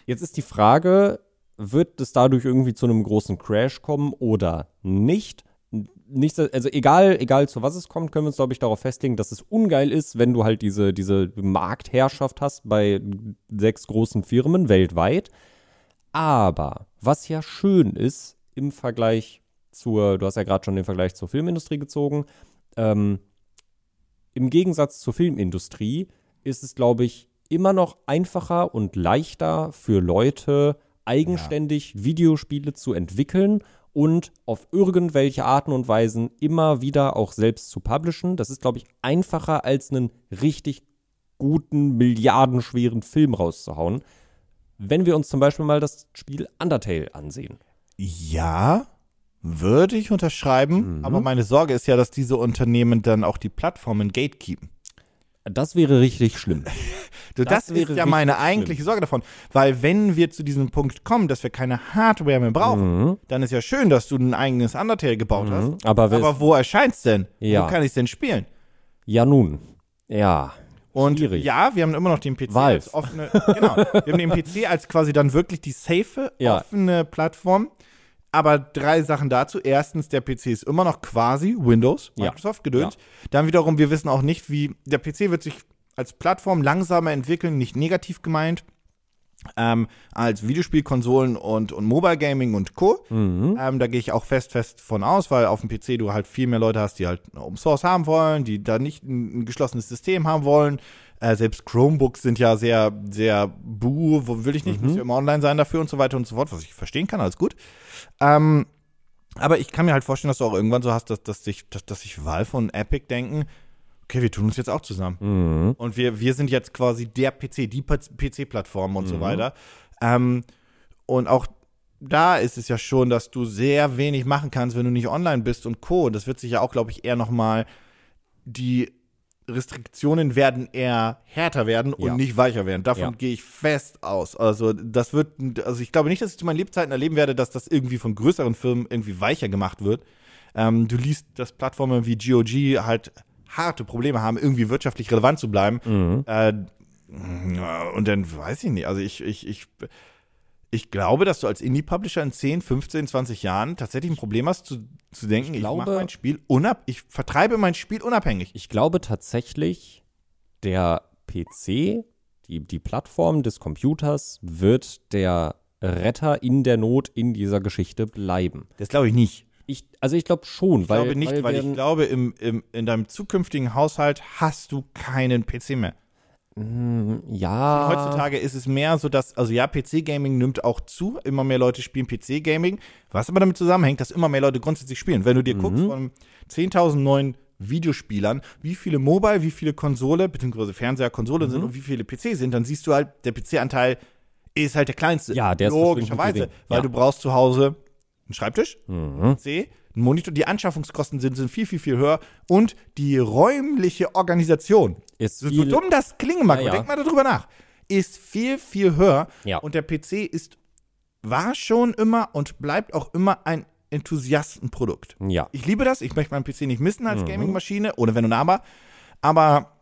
jetzt ist die Frage, wird es dadurch irgendwie zu einem großen Crash kommen oder nicht? Nicht, also egal, egal zu was es kommt, können wir uns, glaube ich, darauf festlegen, dass es ungeil ist, wenn du halt diese, diese Marktherrschaft hast bei sechs großen Firmen weltweit. Aber was ja schön ist im Vergleich zur, du hast ja gerade schon den Vergleich zur Filmindustrie gezogen, ähm, im Gegensatz zur Filmindustrie ist es, glaube ich, immer noch einfacher und leichter für Leute, eigenständig Videospiele zu entwickeln und auf irgendwelche Arten und Weisen immer wieder auch selbst zu publishen. Das ist, glaube ich, einfacher als einen richtig guten, milliardenschweren Film rauszuhauen. Wenn wir uns zum Beispiel mal das Spiel Undertale ansehen. Ja, würde ich unterschreiben, Mhm. aber meine Sorge ist ja, dass diese Unternehmen dann auch die Plattformen gatekeepen. Das wäre richtig schlimm. [LAUGHS] Das das, wäre ist ja meine eigentliche Sorge davon. Weil wenn wir zu diesem Punkt kommen, dass wir keine Hardware mehr brauchen, dann ist ja schön, dass du ein eigenes Undertale gebaut hast. Mhm. Aber, wer- Aber wo erscheint's denn? Ja. Wo kann ich denn spielen? ja nun, ja. Und Schwierig. ja, wir haben immer noch den PC Valve. als offene, genau, wir haben den PC als quasi dann wirklich die safe, Ja. offene Plattform. Aber drei Sachen dazu. Erstens, der PC ist immer noch quasi Windows, Ja. Microsoft gedöns. Dann wiederum, wir wissen auch nicht, wie der PC wird sich als Plattform langsamer entwickeln, nicht negativ gemeint, ähm, als Videospielkonsolen und, und Mobile Gaming und Co. Mhm. Ähm, da gehe ich auch fest, fest von aus, weil auf dem PC du halt viel mehr Leute hast, die halt Open Source haben wollen, die da nicht ein, ein geschlossenes System haben wollen. Äh, selbst Chromebooks sind ja sehr, sehr buh, wo will ich nicht, muss ja immer online sein dafür und so weiter und so fort, was ich verstehen kann, alles gut. Ähm, aber ich kann mir halt vorstellen, dass du auch irgendwann so hast, dass, dass, sich, dass, dass sich Valve und Epic denken, okay, wir tun uns jetzt auch zusammen. Mhm. Und wir, wir sind jetzt quasi der PC, die PC-Plattform und so weiter. Ähm, und auch da ist es ja schon, dass du sehr wenig machen kannst, wenn du nicht online bist und Co. Und das wird sich ja auch, glaube ich, eher nochmal, die Restriktionen werden eher härter werden und Ja. nicht weicher werden. Davon Ja. gehe ich fest aus. Also das wird, also ich glaube nicht, dass ich zu meinen Lebzeiten erleben werde, dass das irgendwie von größeren Firmen irgendwie weicher gemacht wird. Ähm, du liest, dass Plattformen wie GOG halt harte Probleme haben, irgendwie wirtschaftlich relevant zu bleiben. Mhm. Äh, und dann weiß ich nicht. Also ich, ich, ich, ich glaube, dass du als Indie-Publisher in 10, 15, 20 Jahren tatsächlich ein Problem hast, zu, zu denken, ich, glaube- mache mein Spiel unab, ich vertreibe mein Spiel unabhängig. Ich glaube tatsächlich, der PC, die, die Plattform des Computers, wird der Retter in der Not in dieser Geschichte bleiben. Das glaube ich nicht. Ich, also ich glaube schon, Ich weil, glaube nicht, weil, ich werden- glaube, im, im, in deinem zukünftigen Haushalt hast du keinen PC mehr. Ja, Heutzutage ist es mehr so, dass, also ja, PC-Gaming nimmt auch zu. Immer mehr Leute spielen PC-Gaming. Was aber damit zusammenhängt, dass immer mehr Leute grundsätzlich spielen. Wenn du dir guckst von 10.000 neuen Videospielern, wie viele Mobile, wie viele Konsole, beziehungsweise Fernseher, Konsole sind und wie viele PC sind, dann siehst du halt, der PC-Anteil ist halt der kleinste. Ja, der ist Logischerweise. gering. Weil Ja. du brauchst zu Hause einen Schreibtisch, Mhm. PC, einen Monitor. Die Anschaffungskosten sind, sind viel, viel, viel höher. Und die räumliche Organisation ist so, so viel, dumm das klingen mag, Ja, ja. denk mal darüber nach, ist viel, viel höher. Ja. Und der PC ist, war schon immer und bleibt auch immer ein Enthusiastenprodukt. ja. Ich liebe das, ich möchte meinen PC nicht missen Mhm. als Gaming-Maschine, ohne Wenn und Aber. Aber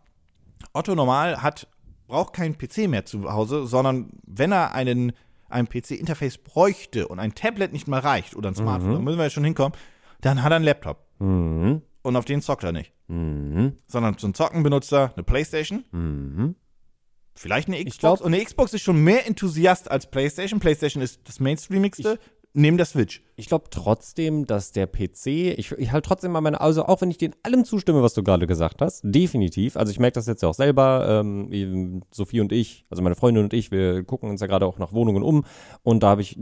Otto Normal hat, braucht keinen PC mehr zu Hause, sondern wenn er einen ein PC-Interface bräuchte und ein Tablet nicht mal reicht oder ein Smartphone, Mhm. da müssen wir jetzt schon hinkommen, dann hat er einen Laptop. Mhm. Und auf den zockt er nicht. Mhm. Sondern zum Zocken benutzt er eine Playstation, Mhm. vielleicht eine Xbox. glaub- und eine Xbox ist schon mehr Enthusiast als Playstation. Playstation ist das Mainstreamigste. Neben der Switch. Ich glaube trotzdem, dass der PC, ich, ich halte trotzdem mal meine, also auch wenn ich den allem zustimme, was du gerade gesagt hast, definitiv. Also ich merke das jetzt ja auch selber, ähm, Sophie und ich, also meine Freundin und ich, wir gucken uns ja gerade auch nach Wohnungen um und da habe ich,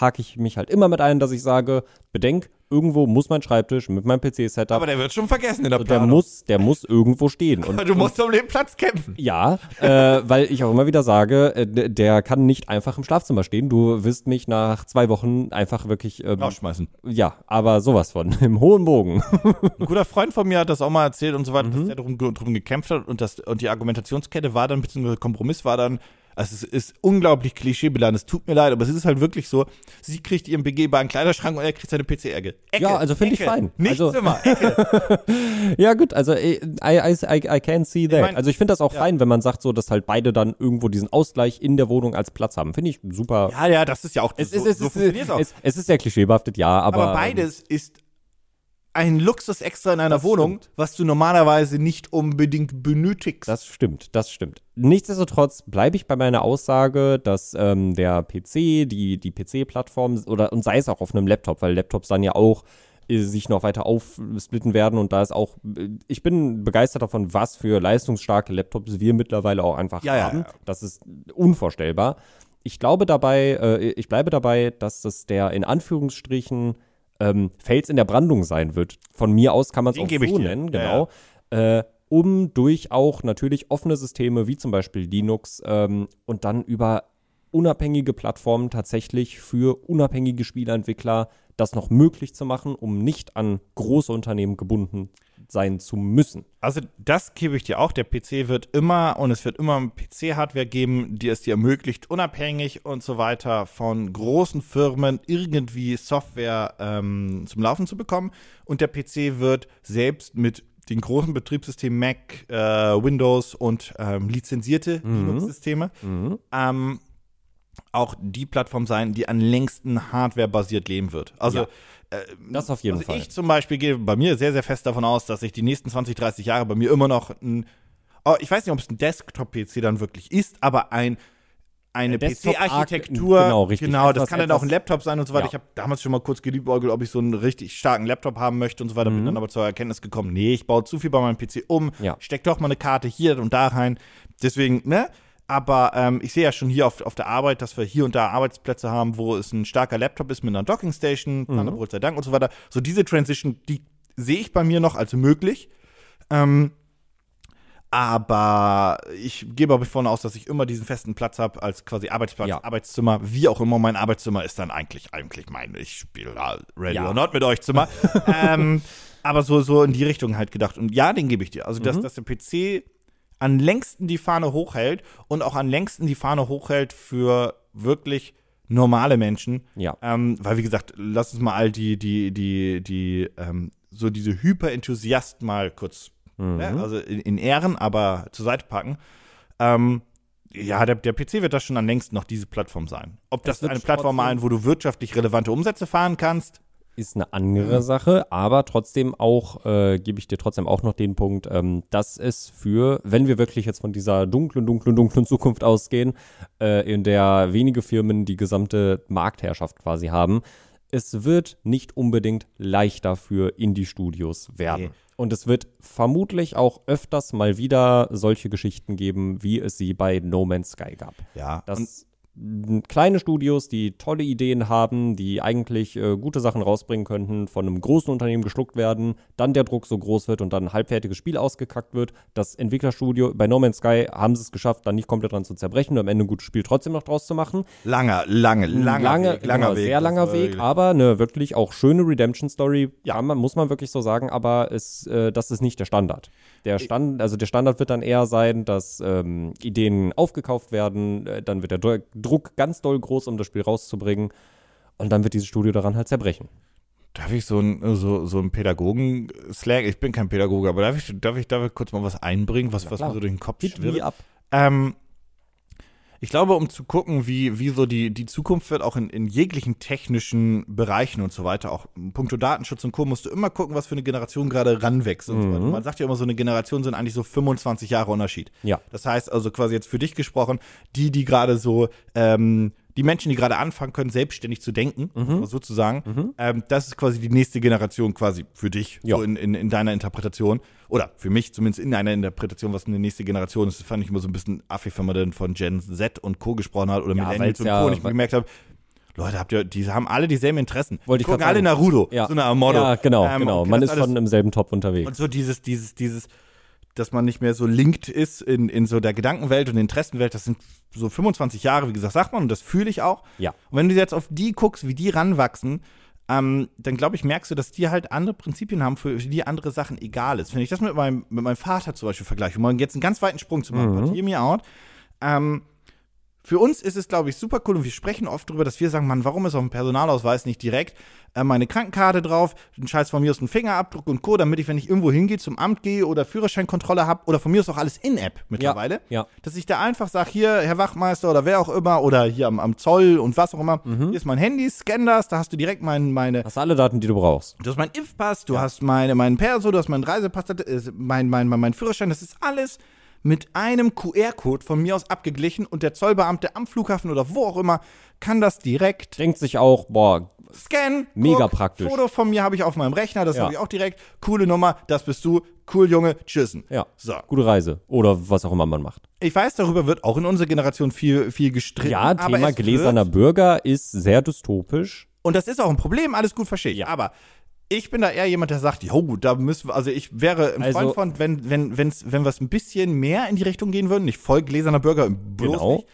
hake ich mich halt immer mit ein, dass ich sage, bedenk, irgendwo muss mein Schreibtisch mit meinem PC-Setup, Aber der wird schon vergessen in der der Planung. muss, der muss irgendwo stehen. Und, du musst um den Platz kämpfen. ja, äh, weil ich auch immer wieder sage, äh, der kann nicht einfach im Schlafzimmer stehen. Du wirst mich nach zwei Wochen einfach wirklich, ähm, Rausschmeißen. ja, aber sowas von, [LAUGHS] im hohen Bogen. Ein guter Freund von mir hat das auch mal erzählt und so weiter, Mhm. dass er darum, drum gekämpft hat und, das, und die Argumentationskette war dann, beziehungsweise Kompromiss war dann, also es ist unglaublich klischeebeladen, es tut mir leid, aber es ist halt wirklich so, sie kriegt ihren begehbaren Kleiderschrank und er kriegt seine PC-Ecke. Ecke, Ja, also finde ich fein. Nicht Also- [LAUGHS] Ecke. Ja, gut, also I, I, I, I can see that. mein- also ich finde das auch ja. fein, wenn man sagt, so, dass halt beide dann irgendwo diesen Ausgleich in der Wohnung als Platz haben. Finde ich super. Ja, ja, das ist ja auch, es, so, ist, es, so auch. es, es ist sehr klischeebehaftet, ja, aber. aber beides ist ein Luxus extra in einer Das Wohnung, was du normalerweise nicht unbedingt benötigst. Das stimmt, das stimmt. Nichtsdestotrotz bleibe ich bei meiner Aussage, dass ähm, der PC, die, die PC-Plattform oder und sei es auch auf einem Laptop, weil Laptops dann ja auch äh, sich noch weiter aufsplitten werden und da ist auch, äh, ich bin begeistert davon, was für leistungsstarke Laptops wir mittlerweile auch einfach Ja, ja, haben. ja. Das ist unvorstellbar. Ich glaube dabei, äh, ich bleibe dabei, dass das der in Anführungsstrichen ähm, Fels in der Brandung sein wird. Von mir aus kann man es auch so nennen, Ja, genau. Äh, um durch auch natürlich offene Systeme wie zum Beispiel Linux ähm, und dann über unabhängige Plattformen tatsächlich für unabhängige Spieleentwickler das noch möglich zu machen, um nicht an große Unternehmen gebunden sein zu müssen. Also das gebe ich dir auch. Der PC wird immer und es wird immer PC-Hardware geben, die es dir ermöglicht, unabhängig und so weiter von großen Firmen irgendwie Software ähm, zum Laufen zu bekommen. Und der PC wird selbst mit den großen Betriebssystemen Mac, äh, Windows und ähm, lizenzierte Linux-Systeme ähm, auch die Plattform sein, die am längsten hardware-basiert leben wird. Also Ja. Das auf jeden also Fall. ich zum Beispiel gehe bei mir sehr, sehr fest davon aus, dass ich die nächsten 20, 30 Jahre bei mir immer noch ein, oh, ich weiß nicht, ob es ein Desktop-PC dann wirklich ist, aber ein eine PC-Architektur, genau, richtig. genau, das Etwas- kann dann auch ein Laptop sein und so weiter. Ja. Ich habe damals schon mal kurz geliebäugelt, ob ich so einen richtig starken Laptop haben möchte und so weiter, bin dann aber zur Erkenntnis gekommen, nee, ich baue zu viel bei meinem PC um, Mhm. Ja. steck doch mal eine Karte hier und da rein. Deswegen, ne? Aber ähm, ich sehe ja schon hier auf, auf der Arbeit, dass wir hier und da Arbeitsplätze haben, wo es ein starker Laptop ist mit einer Dockingstation, Mhm. Thunderbolt sei Dank und so weiter. So diese Transition, die sehe ich bei mir noch als möglich. Ähm, aber ich gebe aber davon aus, dass ich immer diesen festen Platz habe als quasi Arbeitsplatz, Ja. Arbeitszimmer, wie auch immer. Mein Arbeitszimmer ist dann eigentlich eigentlich mein, ich spiele da Ready Ja. or Not mit euch Zimmer. [LAUGHS] ähm, aber so, so in die Richtung halt gedacht. Und ja, den gebe ich dir. Also, Mhm. dass, dass der PC an längsten die Fahne hochhält und auch an längsten die Fahne hochhält für wirklich normale Menschen. Ja. Ähm, weil, wie gesagt, lass uns mal all die, die, die, die, ähm, so diese Hyper-Enthusiasten mal kurz, Mhm. ne, also in, in Ehren, aber zur Seite packen. Ähm, ja, der, der PC wird das schon am längsten noch diese Plattform sein. Ob das wird eine Plattform sein, wo du wirtschaftlich relevante Umsätze fahren kannst, ist eine andere Sache, aber trotzdem auch, äh, gebe ich dir trotzdem auch noch den Punkt, ähm, dass es für, wenn wir wirklich jetzt von dieser dunklen, dunklen, dunklen [LAUGHS] Zukunft ausgehen, äh, in der wenige Firmen die gesamte Marktherrschaft quasi haben, es wird nicht unbedingt leichter für Indie-Studios werden. Nee. Und es wird vermutlich auch öfters mal wieder solche Geschichten geben, wie es sie bei No Man's Sky gab. ja. m, kleine Studios, die tolle Ideen haben, die eigentlich äh, gute Sachen rausbringen könnten, von einem großen Unternehmen geschluckt werden, dann der Druck so groß wird und dann ein halbfertiges Spiel ausgekackt wird. Das Entwicklerstudio bei No Man's Sky haben sie es geschafft, dann nicht komplett dran zu zerbrechen und am Ende ein gutes Spiel trotzdem noch draus zu machen. langer, lange, langer lange, Weg, langer genau, Weg. sehr langer Weg, aber eine wirklich auch schöne Redemption-Story, Ja. man, muss man wirklich so sagen, aber es, äh, das ist nicht der Standard. Der Stand, also der Standard wird dann eher sein, dass ähm, Ideen aufgekauft werden, äh, dann wird der Dru- Druck ganz doll groß, um das Spiel rauszubringen und dann wird dieses Studio daran halt zerbrechen. Darf ich so einen so, so Pädagogen-Slang, ich bin kein Pädagoge, aber darf ich, darf ich, darf ich kurz mal was einbringen, was, was mir so durch den Kopf schwirrt? up. Ähm, Ich glaube, um zu gucken, wie, wie so die, die Zukunft wird, auch in, in jeglichen technischen Bereichen und so weiter, auch puncto Datenschutz und Co., musst du immer gucken, was für eine Generation gerade ranwächst und so weiter. Man sagt ja immer, so eine Generation sind eigentlich so 25 Jahre Unterschied. Ja. Das heißt also quasi jetzt für dich gesprochen, die, die gerade so, ähm, die Menschen, die gerade anfangen können, selbstständig zu denken, Mhm. sozusagen, ähm, das ist quasi die nächste Generation quasi für dich, Ja. so in, in, in deiner Interpretation. Oder für mich zumindest in einer Interpretation, was eine nächste Generation ist. Das fand ich immer so ein bisschen affig, wenn man dann von Gen Z und Co. gesprochen hat oder Ja, Millennials weil's und ja- Co. Und ich gemerkt habe, Leute, habt ihr, die haben alle dieselben Interessen. Wollte ich Gucken alle. Naruto, Ja. so eine Art Motto. Ja, genau, Ähm, genau. Man ist schon im selben Topf unterwegs. und so dieses, dieses, dieses, dass man nicht mehr so linked ist in, in so der Gedankenwelt und Interessenwelt, das sind so 25 Jahre, wie gesagt, sagt man, und das fühle ich auch. Ja. Und wenn du jetzt auf die guckst, wie die ranwachsen, ähm, dann glaube ich, merkst du, dass die halt andere Prinzipien haben, für die andere Sachen egal ist. Wenn ich das mit meinem, mit meinem Vater zum Beispiel vergleiche, um mal jetzt einen ganz weiten Sprung zu machen, but hear me out, ähm, für uns ist es, glaube ich, super cool und wir sprechen oft darüber, dass wir sagen, Mann, warum ist auf dem Personalausweis nicht direkt äh, meine Krankenkarte drauf, ein Scheiß von mir aus ein Fingerabdruck und Co., damit ich, wenn ich irgendwo hingehe, zum Amt gehe oder Führerscheinkontrolle habe oder von mir aus auch alles in-App mittlerweile, ja. dass ich da einfach sage, hier, Herr Wachmeister oder wer auch immer oder hier am, am Zoll und was auch immer, Mhm. hier ist mein Handy, scan das, da hast du direkt mein, meine, Hast alle Daten, die du brauchst. Du hast meinen Impfpass, du hast meine, meinen Perso, du hast meinen Reisepass, ist mein, mein, mein, mein Führerschein, das ist alles mit einem QR-Code von mir aus abgeglichen und der Zollbeamte am Flughafen oder wo auch immer kann das direkt Denkt sich auch, boah, scannen. Mega praktisch. Foto von mir habe ich auf meinem Rechner, das Ja. habe ich auch direkt. Coole Nummer, das bist du. Cool, Junge, tschüssen. ja, So. gute Reise. Oder was auch immer man macht. Ich weiß, darüber wird auch in unserer Generation viel, viel gestritten. Ja, Thema gläserner Bürger ist sehr dystopisch. und das ist auch ein Problem, alles gut, verstehe ich. Ja. Aber ich bin da eher jemand, der sagt, jo, da müssen wir, also ich wäre ein Also- Freund von, wenn, wenn, wenn's, wenn wir es ein bisschen mehr in die Richtung gehen würden, nicht voll gläserner Bürger, bloß Genau. nicht.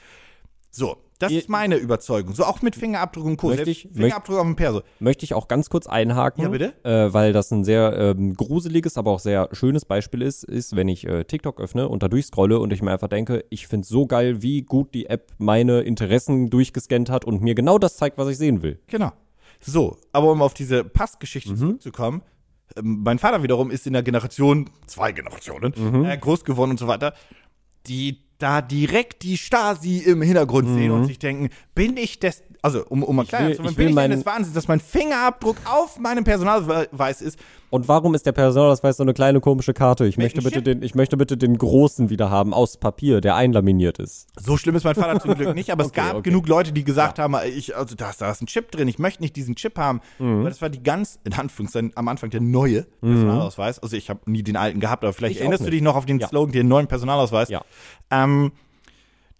So, das Ihr- ist meine Überzeugung. So auch mit Fingerabdruck und Co. Möchte ich- Fingerabdruck auf dem Perso. Möchte ich auch ganz kurz einhaken. Ja, bitte? Äh, weil das ein sehr ähm, gruseliges, aber auch sehr schönes Beispiel ist, ist, wenn ich äh, TikTok öffne und da durchscrolle und ich mir einfach denke, ich finde so geil, wie gut die App meine Interessen durchgescannt hat und mir genau das zeigt, was ich sehen will. Genau. So, aber um auf diese Passgeschichte Mhm. zurückzukommen, ähm, mein Vater wiederum ist in der Generation, zwei Generationen, Mhm. äh, groß geworden und so weiter, die da direkt die Stasi im Hintergrund sehen und sich denken, bin ich des, also um, um mal klar Mhm. will- zu machen, bin ich denn meinen- des Wahnsinns, dass mein Fingerabdruck auf meinem Personalausweis ist, Und warum ist der Personalausweis so eine kleine komische Karte? Ich möchte bitte den, ich möchte bitte den großen wieder haben aus Papier, der einlaminiert ist. So schlimm ist mein Vater zum Glück nicht, aber es [LAUGHS] Okay, gab okay. genug Leute, die gesagt haben, ich, also da ist, da ist ein Chip drin, ich möchte nicht diesen Chip haben. Mhm. Weil das war die ganz, in Anführungszeichen, am Anfang der neue Personalausweis. Also ich habe nie den alten gehabt, aber vielleicht Ich erinnerst du dich noch auf den Ja. Slogan, den neuen Personalausweis. Ja. Ähm,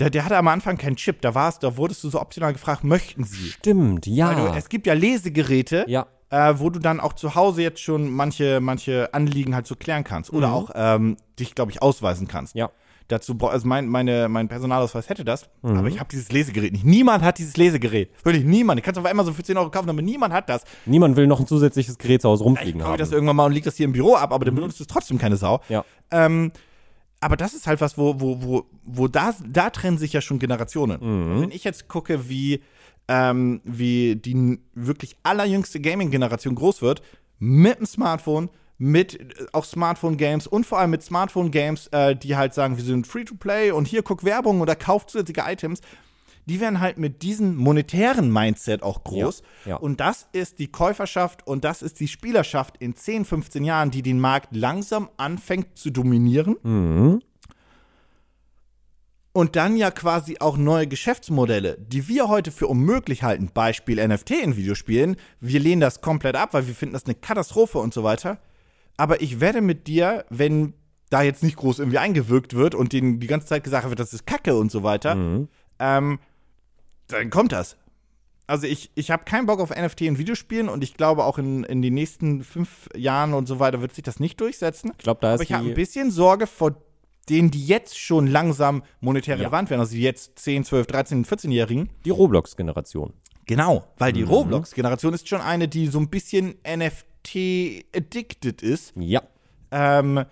der, der hatte am Anfang keinen Chip, da warst, da wurdest du so optional gefragt, möchten sie? Stimmt, ja. Weil du, es gibt ja Lesegeräte, Ja. äh, wo du dann auch zu Hause jetzt schon manche, manche Anliegen halt so klären kannst. Oder auch ähm, dich, glaube ich, ausweisen kannst. Mhm. Ja. Dazu, also mein, meine, mein Personalausweis hätte das, Mhm. aber ich habe dieses Lesegerät nicht. Niemand hat dieses Lesegerät. Wirklich niemand. Ich kann es auf einmal so für 10 Euro kaufen, aber niemand hat das. Niemand will noch ein zusätzliches Gerät zu Hause Ich rumfliegen kaufe haben. das irgendwann mal und liegt das hier im Büro ab, aber dann benutzt es trotzdem keine Sau. ja. Ähm, aber das ist halt was, wo, wo, wo, wo da, da trennen sich ja schon Generationen. Mhm. Wenn ich jetzt gucke, wie, ähm, wie die wirklich allerjüngste Gaming-Generation groß wird, mit dem Smartphone, mit äh, auch Smartphone-Games und vor allem mit Smartphone-Games, äh, die halt sagen, wir sind Free-to-Play und hier guck Werbung oder kauf zusätzliche Items, die werden halt mit diesem monetären Mindset auch groß. Ja, ja. Und das ist die Käuferschaft und das ist die Spielerschaft in 10, 15 Jahren, die den Markt langsam anfängt zu dominieren. Mhm. Und dann ja quasi auch neue Geschäftsmodelle, die wir heute für unmöglich halten, Beispiel NFT in Videospielen. Wir lehnen das komplett ab, weil wir finden das eine Katastrophe und so weiter. Aber ich werde mit dir, wenn da jetzt nicht groß irgendwie eingewirkt wird und denen die ganze Zeit gesagt wird, das ist Kacke und so weiter, ähm, dann kommt das. Also ich, ich habe keinen Bock auf NFT in Videospielen und ich glaube auch in, in den nächsten fünf Jahren und so weiter wird sich das nicht durchsetzen. Ich glaube, da ist Aber ich habe ein bisschen Sorge vor denen, die jetzt schon langsam monetär Ja. relevant werden, also die jetzt 10, 12, 13, 14-Jährigen. die Roblox-Generation. Genau, weil Mhm. die Roblox-Generation ist schon eine, die so ein bisschen NFT-addicted ist. Ja. Ähm,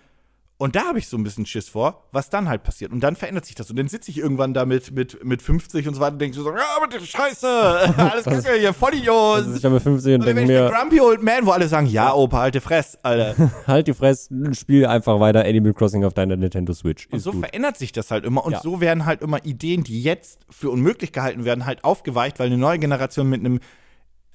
Und da habe ich so ein bisschen Schiss vor, was dann halt passiert. Und dann verändert sich das. Und dann sitze ich irgendwann da mit, mit, mit 50 und so weiter und denke so, ja, aber ist scheiße, [LAUGHS] alles kacke hier, Vollidiot. Also ich habe mit 50 und denke wenn ich der mir, Grumpy Old Man, wo alle sagen, ja, Opa, halte Fress, Alter. [LAUGHS] halt die Fresse, spiel einfach weiter Animal Crossing auf deiner Nintendo Switch. Und Ist so gut. verändert sich das halt immer. Und Ja. so werden halt immer Ideen, die jetzt für unmöglich gehalten werden, halt aufgeweicht, weil eine neue Generation mit einem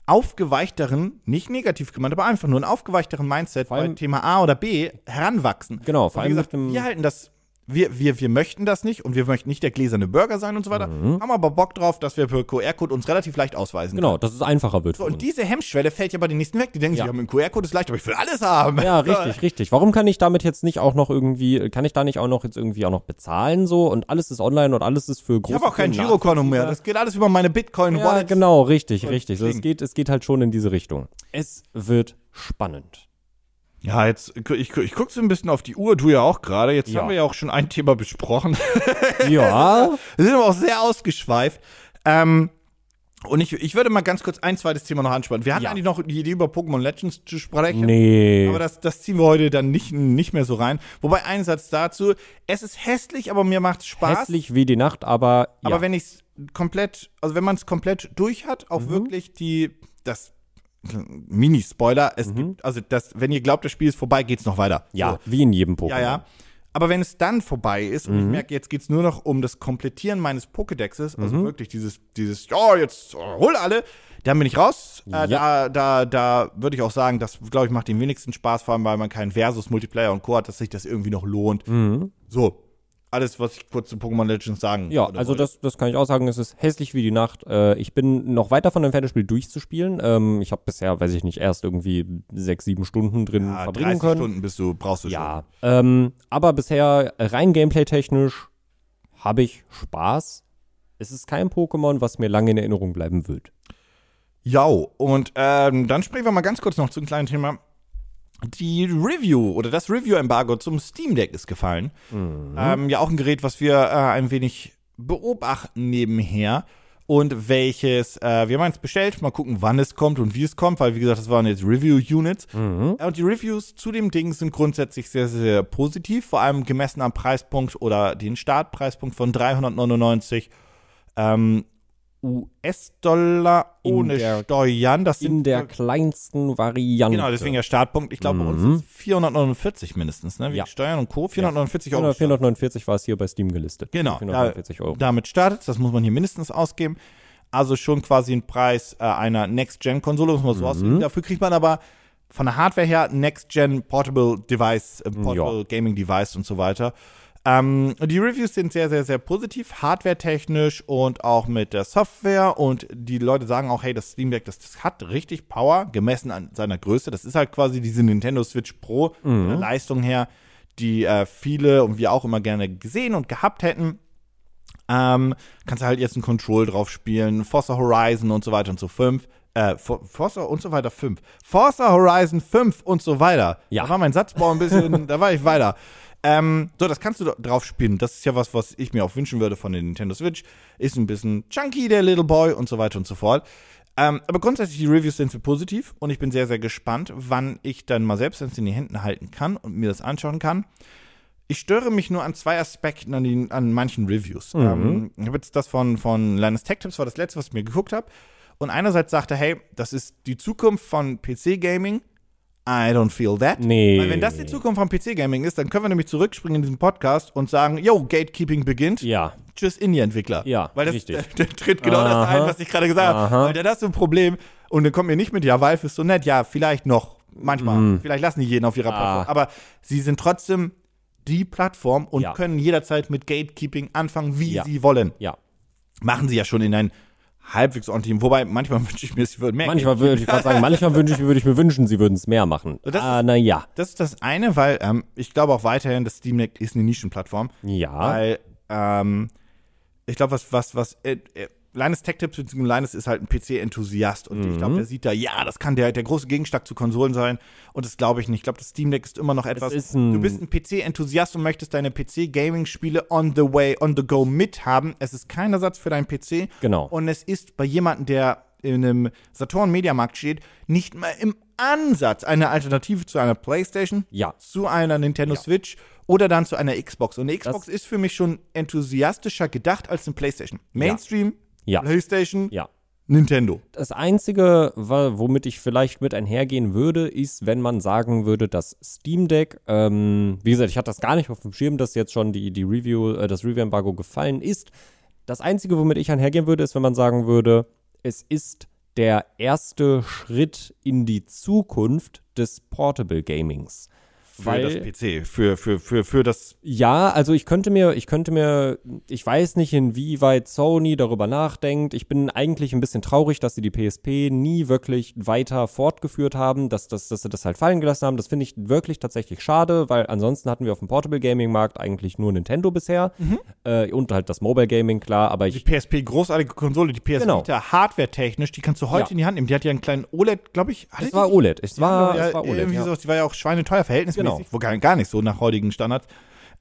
aufgeweichteren, nicht negativ gemeint, aber einfach nur einen aufgeweichteren Mindset bei Thema A oder B heranwachsen. Genau, vor allem gesagt, wir halten das, wir, wir, wir möchten das nicht und wir möchten nicht der gläserne Burger sein und so weiter, Mhm. haben aber Bock drauf, dass wir per QR-Code uns relativ leicht ausweisen Genau, dass es einfacher wird. So, und uns. diese Hemmschwelle fällt ja bei den nächsten weg. Die denken Ja. sich, ja, mit dem QR-Code ist leicht, aber ich will alles haben. Ja, richtig, [LAUGHS] richtig. Warum kann ich damit jetzt nicht auch noch irgendwie, kann ich da nicht auch noch jetzt irgendwie auch noch bezahlen so und alles ist online und alles ist für Ich große habe auch kein Girokonto mehr. Das geht alles über meine Ja, Bitcoin-Wallet. genau, richtig, richtig. So, es, geht, es geht halt schon in diese Richtung. Es wird spannend. Ja, jetzt, ich, ich gucke so ein bisschen auf die Uhr, du ja auch gerade. Jetzt Ja. haben wir ja auch schon ein Thema besprochen. [LAUGHS] Ja, Wir sind aber auch sehr ausgeschweift. Ähm, und ich, ich würde mal ganz kurz ein zweites Thema noch anspannen. Wir hatten Ja. eigentlich noch die Idee, über Pokémon Legends zu sprechen. nee. Aber das, das ziehen wir heute dann nicht, nicht mehr so rein. Wobei, ein Satz dazu. Es ist hässlich, aber mir macht Spaß. Hässlich wie die Nacht, aber ja. Aber wenn ich es komplett, also wenn man es komplett durch hat, Mhm. auch wirklich die, das Mini-Spoiler, es gibt, also das, wenn ihr glaubt, das Spiel ist vorbei, geht's noch weiter. Mhm. ja, So. wie in jedem Pokémon. Ja, ja. Aber wenn es dann vorbei ist und ich merke, jetzt geht's nur noch um das Komplettieren meines Pokédexes, also wirklich dieses, dieses, ja, jetzt äh, hol alle, dann bin ich raus. Äh, Da, da, da würde ich auch sagen, das, glaube ich, macht den wenigsten Spaß, vor allem, weil man keinen Versus, Multiplayer und Co. hat, dass sich das irgendwie noch lohnt. So. Alles, was ich kurz zu Pokémon Legends sagen Ja, also wollte. das, das kann ich auch sagen, es ist hässlich wie die Nacht. Äh, ich bin noch weit davon entfernt, das Spiel durchzuspielen. Ähm, ich habe bisher, weiß ich nicht, erst irgendwie sechs, sieben Stunden drin ja, verbringen 30 können. Stunden bist du, brauchst du Ja, ähm, aber bisher rein gameplay-technisch habe ich Spaß. Es ist kein Pokémon, was mir lange in Erinnerung bleiben wird. schon. Ja, und ähm, dann sprechen wir mal ganz kurz noch zu einem kleinen Thema. Die Review oder das Review-Embargo zum Steam Deck ist gefallen. Ähm, ja, auch ein Gerät, was wir äh, ein wenig beobachten nebenher. Und welches, äh, wir haben eins bestellt, mal gucken, wann es kommt und wie es kommt, weil wie gesagt, das waren jetzt Review-Units. Äh, Und die Reviews zu dem Ding sind grundsätzlich sehr, sehr positiv, vor allem gemessen am Preispunkt oder den Startpreispunkt von 399 ähm, US-Dollar In ohne der- Steuern. Das In sind der kleinsten Variante. Genau, deswegen der Startpunkt. Ich glaube, bei uns sind 449 mindestens, ne? Wegen Ja. Steuern und Co. 449 Euro. 400, 449 war es hier bei Steam gelistet. Genau, da, 449 Euro. damit startet Das muss man hier mindestens ausgeben. Also schon quasi ein Preis äh, einer Next-Gen-Konsole, muss man Mhm. so ausdrücken. Dafür kriegt man aber von der Hardware her Next-Gen Portable Device, äh, Portable Ja. Gaming Device und so weiter. Ähm, die Reviews sind sehr, sehr, sehr positiv, hardware-technisch und auch mit der Software. Und die Leute sagen auch, hey, das Steam Deck, das, das hat richtig Power, gemessen an seiner Größe. Das ist halt quasi diese Nintendo Switch Pro von der Leistung her, die äh, viele und wir auch immer gerne gesehen und gehabt hätten. Ähm, kannst du halt jetzt ein Control drauf spielen, Forza Horizon und so weiter und so 5. Äh, For- Forza und so weiter 5. Forza Horizon 5 und so weiter. Ja. Da war mein Satzbau ein bisschen, da war ich weiter. [LAUGHS] Ähm, so, das kannst du drauf spielen. Das ist ja was, was ich mir auch wünschen würde von der Nintendo Switch. Ist ein bisschen chunky, der Little Boy und so weiter und so fort. Ähm, aber grundsätzlich, die Reviews sind sehr positiv und ich bin sehr, sehr gespannt, wann ich dann mal selbst in die Händen halten kann und mir das anschauen kann. Ich störe mich nur an zwei Aspekten an, den, an manchen Reviews. Ähm, ich habe jetzt das von, von Linus Tech Tips, war das letzte, was ich mir geguckt habe. Und einerseits sagte, hey, das ist die Zukunft von PC-Gaming. I don't feel that. Nee. Weil wenn das die Zukunft von PC-Gaming ist, dann können wir nämlich zurückspringen in diesem Podcast und sagen, yo, Gatekeeping beginnt. Ja. Tschüss, Indie-Entwickler. Ja, Weil das, richtig. Der, [LAUGHS] der tritt genau das Aha. ein, was ich gerade gesagt habe. Weil dann hast du ein Problem und dann kommt mir nicht mit, ja, Valve ist so nett, ja, vielleicht noch, manchmal, vielleicht lassen die jeden auf ihrer Mhm. Ah. Plattform, aber sie sind trotzdem die Plattform und Ja. können jederzeit mit Gatekeeping anfangen, wie Ja. sie wollen. Ja. Machen sie ja schon in ein halbwegs ordentlichen, wobei manchmal [LAUGHS] wünsche ich mir, sie würden mehr Manchmal würde ich gerade sagen, manchmal wünsche ich, würde ich mir wünschen, sie würden es mehr machen. Das Ah, na ja. Das ist das eine, weil ähm, ich glaube auch weiterhin, das Steam Deck ist eine Nischenplattform. Ja. Weil, ähm, ich glaube, was, was, was, äh, äh, Linus Tech Tips bzw. Linus ist halt ein PC-Enthusiast und ich Mhm. glaube, der sieht da, ja, das kann der, der große Gegenstück zu Konsolen sein und das glaube ich nicht. Ich glaube, das Steam Deck ist immer noch etwas, du bist ein PC-Enthusiast und möchtest deine PC-Gaming-Spiele on the way, on the go mithaben. Es ist kein Ersatz für deinen PC Genau. und es ist bei jemandem, der in einem Saturn Mediamarkt steht, nicht mal im Ansatz eine Alternative zu einer PlayStation, Ja. zu einer Nintendo Switch oder dann zu einer Xbox. Und eine Xbox ist für mich schon enthusiastischer gedacht als eine PlayStation. Mainstream, Ja. PlayStation, Ja. Nintendo. Das Einzige, womit ich vielleicht mit einhergehen würde, ist, wenn man sagen würde, dass Steam Deck, ähm, wie gesagt, ich hatte das gar nicht auf dem Schirm, dass jetzt schon die, die Review, äh, das Review-Embargo gefallen ist. Das Einzige, womit ich einhergehen würde, ist, wenn man sagen würde, es ist der erste Schritt in die Zukunft des Portable Gamings. Für Weil- das PC, für, für, für, für das Ja, also ich könnte mir, ich könnte mir, ich weiß nicht, inwieweit Sony darüber nachdenkt. Ich bin eigentlich ein bisschen traurig, dass sie die PSP nie wirklich weiter fortgeführt haben, dass, dass, dass sie das halt fallen gelassen haben. Das finde ich wirklich tatsächlich schade, weil ansonsten hatten wir auf dem Portable Gaming Markt eigentlich nur Nintendo bisher äh, und halt das Mobile Gaming, klar, aber Die ich, PSP, großartige Konsole, die PS Genau. Hardware-technisch, die kannst du heute Ja. in die Hand nehmen. Die hat ja einen kleinen OLED, glaube ich. Es die war? OLED, es war, ja, es war OLED, irgendwie ja. sowas. Die war ja auch schweineteuer, verhältnismäßig. Genau. Wo gar, gar nicht so nach heutigen Standards.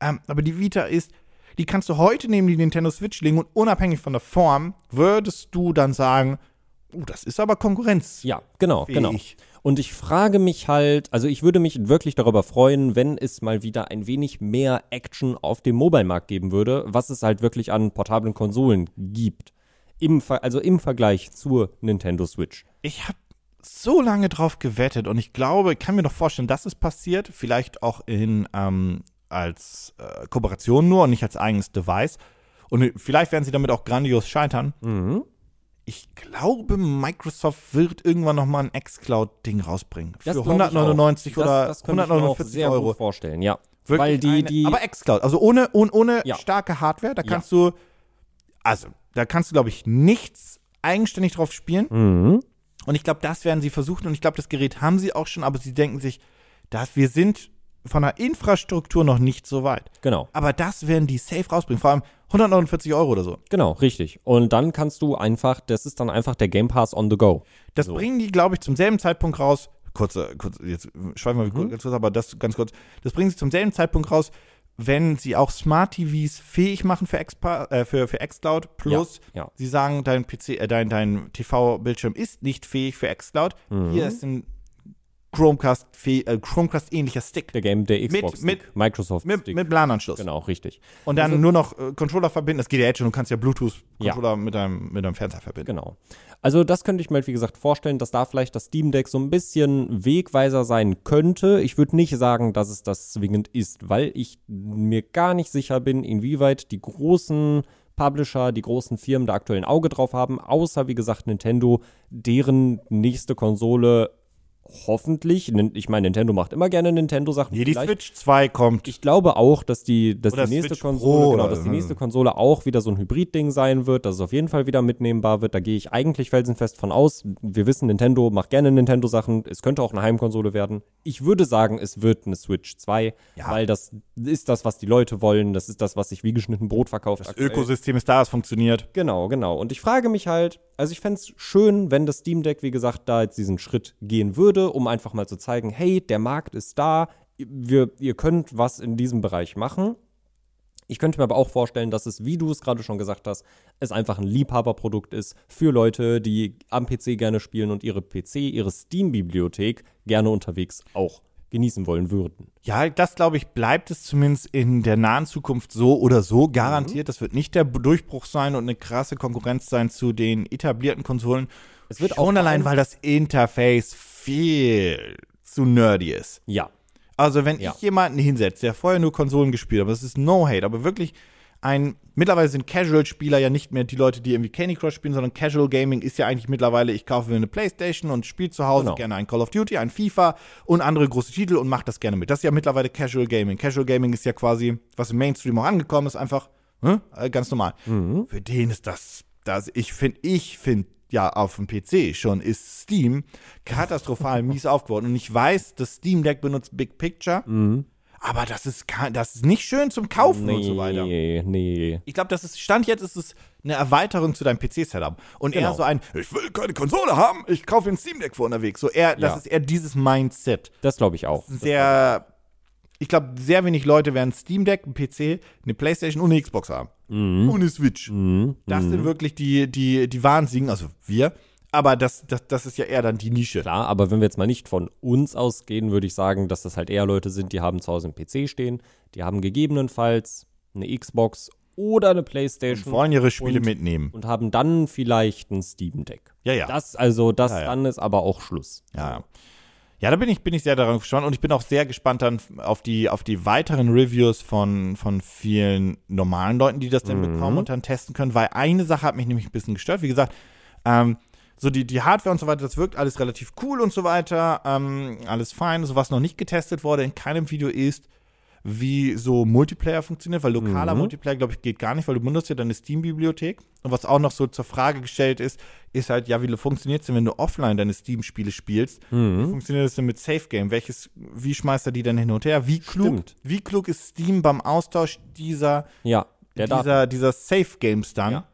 Ähm, aber die Vita ist, die kannst du heute neben die Nintendo Switch legen und unabhängig von der Form würdest du dann sagen, oh, das ist aber Konkurrenz. Ja, genau, Fähig. genau. Und ich frage mich halt, also ich würde mich wirklich darüber freuen, wenn es mal wieder ein wenig mehr Action auf dem Mobile-Markt geben würde, was es halt wirklich an portablen Konsolen gibt. Im Ver also im Vergleich zur Nintendo Switch. Ich habe so lange drauf gewettet und ich glaube, ich kann mir doch vorstellen, dass es passiert. Vielleicht auch in ähm, als äh, Kooperation nur und nicht als eigenes Device. Und vielleicht werden sie damit auch grandios scheitern. Mhm. Ich glaube, Microsoft wird irgendwann noch mal ein xCloud-Ding rausbringen. Für Das ich 199 auch. oder das, das könnte ich mir auch 149 sehr Euro. gut vorstellen, ja. Wirklich Weil die, eine, die, aber xCloud, also ohne, ohne, ohne Ja. starke Hardware, da Ja. kannst du, also, da kannst du, glaube ich, nichts eigenständig drauf spielen. mhm. Und ich glaube, das werden sie versuchen. Und ich glaube, das Gerät haben sie auch schon, aber sie denken sich, dass wir sind von der Infrastruktur noch nicht so weit. genau. Aber das werden die safe rausbringen. Vor allem 149 Euro oder so. Genau, richtig. Und dann kannst du einfach, das ist dann einfach der Game Pass on the go. Das So. bringen die, glaube ich, zum selben Zeitpunkt raus. Kurze, kurz, jetzt schweifen wir Mhm. kurz, aber das ganz kurz. Das bringen sie zum selben Zeitpunkt raus, wenn sie auch Smart TVs fähig machen für, Xpa äh, für, für xCloud. Plus, Ja, ja. sie sagen, dein PC, äh, dein, dein TV-Bildschirm ist nicht fähig für xCloud. Mhm. Hier ist ein Chromecast, äh, Chromecast ähnlicher Stick. Der Game, der Xbox, mit- Microsoft Mit, Stick. mit LAN-Anschluss. Genau, richtig. Und dann Also- nur noch äh, Controller verbinden. Das geht ja jetzt schon. Du kannst ja Bluetooth-Controller mit, deinem, mit deinem Fernseher verbinden. Genau. Also das könnte ich mir, halt, wie gesagt, vorstellen, dass da vielleicht das Steam Deck so ein bisschen Wegweiser sein könnte. Ich würde nicht sagen, dass es das zwingend ist, weil ich mir gar nicht sicher bin, inwieweit die großen Publisher, die großen Firmen da aktuell ein Auge drauf haben, außer, wie gesagt, Nintendo, deren nächste Konsole hoffentlich, ich meine, Nintendo macht immer gerne Nintendo-Sachen. Nee, die vielleicht- Switch 2 kommt. ich glaube auch, dass die, dass Oder die nächste Switch Konsole, genau, dass die nächste Konsole auch wieder so ein Hybrid-Ding sein wird, dass es auf jeden Fall wieder mitnehmbar wird. Da gehe ich eigentlich felsenfest von aus. Wir wissen, Nintendo macht gerne Nintendo-Sachen. Es könnte auch eine Heimkonsole werden. Ich würde sagen, es wird eine Switch 2, Ja. weil das ist das, was die Leute wollen. Das ist das, was sich wie geschnitten Brot verkauft. das aktuell. Ökosystem ist da, es funktioniert. Genau, genau. Und ich frage mich halt, also ich fände es schön, wenn das Steam Deck, wie gesagt, da jetzt diesen Schritt gehen würde, um einfach mal zu zeigen, hey, der Markt ist da, wir, ihr könnt was in diesem Bereich machen. Ich könnte mir aber auch vorstellen, dass es, wie du es gerade schon gesagt hast, es einfach ein Liebhaberprodukt ist für Leute, die am PC gerne spielen und ihre PC, ihre Steam-Bibliothek gerne unterwegs auch genießen wollen würden. Ja, das glaube ich, bleibt es zumindest in der nahen Zukunft so oder so garantiert. Das wird nicht der Durchbruch sein und eine krasse Konkurrenz sein zu den etablierten Konsolen. Es wird auch Schon vor allein, weil das Interface viel zu nerdy ist. Ja, Also, wenn Ja. ich jemanden hinsetze, der vorher nur Konsolen gespielt hat, aber das ist no hate, aber wirklich ein, mittlerweile sind Casual-Spieler ja nicht mehr die Leute, die irgendwie Candy Crush spielen, sondern Casual Gaming ist ja eigentlich mittlerweile, ich kaufe mir eine Playstation und spiele zu Hause Genau. gerne ein Call of Duty, ein FIFA und andere große Titel und mache das gerne mit. Das ist ja mittlerweile Casual Gaming. Casual Gaming ist ja quasi, was im Mainstream auch angekommen ist, einfach hm, äh, ganz normal. Mhm. Für den ist das, das ich finde, ich finde ja auf dem PC schon ist Steam katastrophal [LAUGHS] mies aufgeworden. Und ich weiß, das Steam Deck benutzt Big Picture, aber das ist, das ist nicht schön zum Kaufen und so weiter. nee, nee. Ich glaube, das ist, Stand jetzt ist es eine Erweiterung zu deinem PC-Setup. Und Genau. eher so ein, ich will keine Konsole haben, ich kaufe ein Steam Deck für unterwegs. So eher, das Ja. ist eher dieses Mindset. Das glaube ich auch. Sehr, ich glaube, sehr wenig Leute werden Steam Deck, ein PC, eine Playstation und eine Xbox haben. Und eine Switch. Das sind wirklich die, die, die Wahnsinnigen, also wir. Aber das, das, das ist ja eher dann die Nische. Klar, aber wenn wir jetzt mal nicht von uns ausgehen, würde ich sagen, dass das halt eher Leute sind, die haben zu Hause einen PC stehen, die haben gegebenenfalls eine Xbox oder eine Playstation Wollen ihre Spiele und, mitnehmen. und haben dann vielleicht ein Steam Deck. Ja, ja. Das, also, das, Ja, ja. dann ist aber auch Schluss. Ja, ja, da bin ich, bin ich sehr daran gespannt und ich bin auch sehr gespannt dann auf die, auf die weiteren Reviews von, von vielen normalen Leuten, die das dann bekommen und dann testen können, weil eine Sache hat mich nämlich ein bisschen gestört. Wie gesagt, ähm, so die, die Hardware und so weiter, das wirkt alles relativ cool und so weiter, ähm, alles fein. So was noch nicht getestet wurde in keinem Video ist, wie so Multiplayer funktioniert, weil lokaler Multiplayer, glaube ich, geht gar nicht, weil du benutzt ja deine Steam-Bibliothek. Und was auch noch so zur Frage gestellt ist, ist halt, ja, wie funktioniert es denn, wenn du offline deine Steam-Spiele spielst? Wie funktioniert das denn mit Safe Game? Welches, wie schmeißt er die denn hin und her? Wie klug, Stimmt. wie klug ist Steam beim Austausch dieser, Ja, Daten. dieser, dieser Safe Games dann? Ja.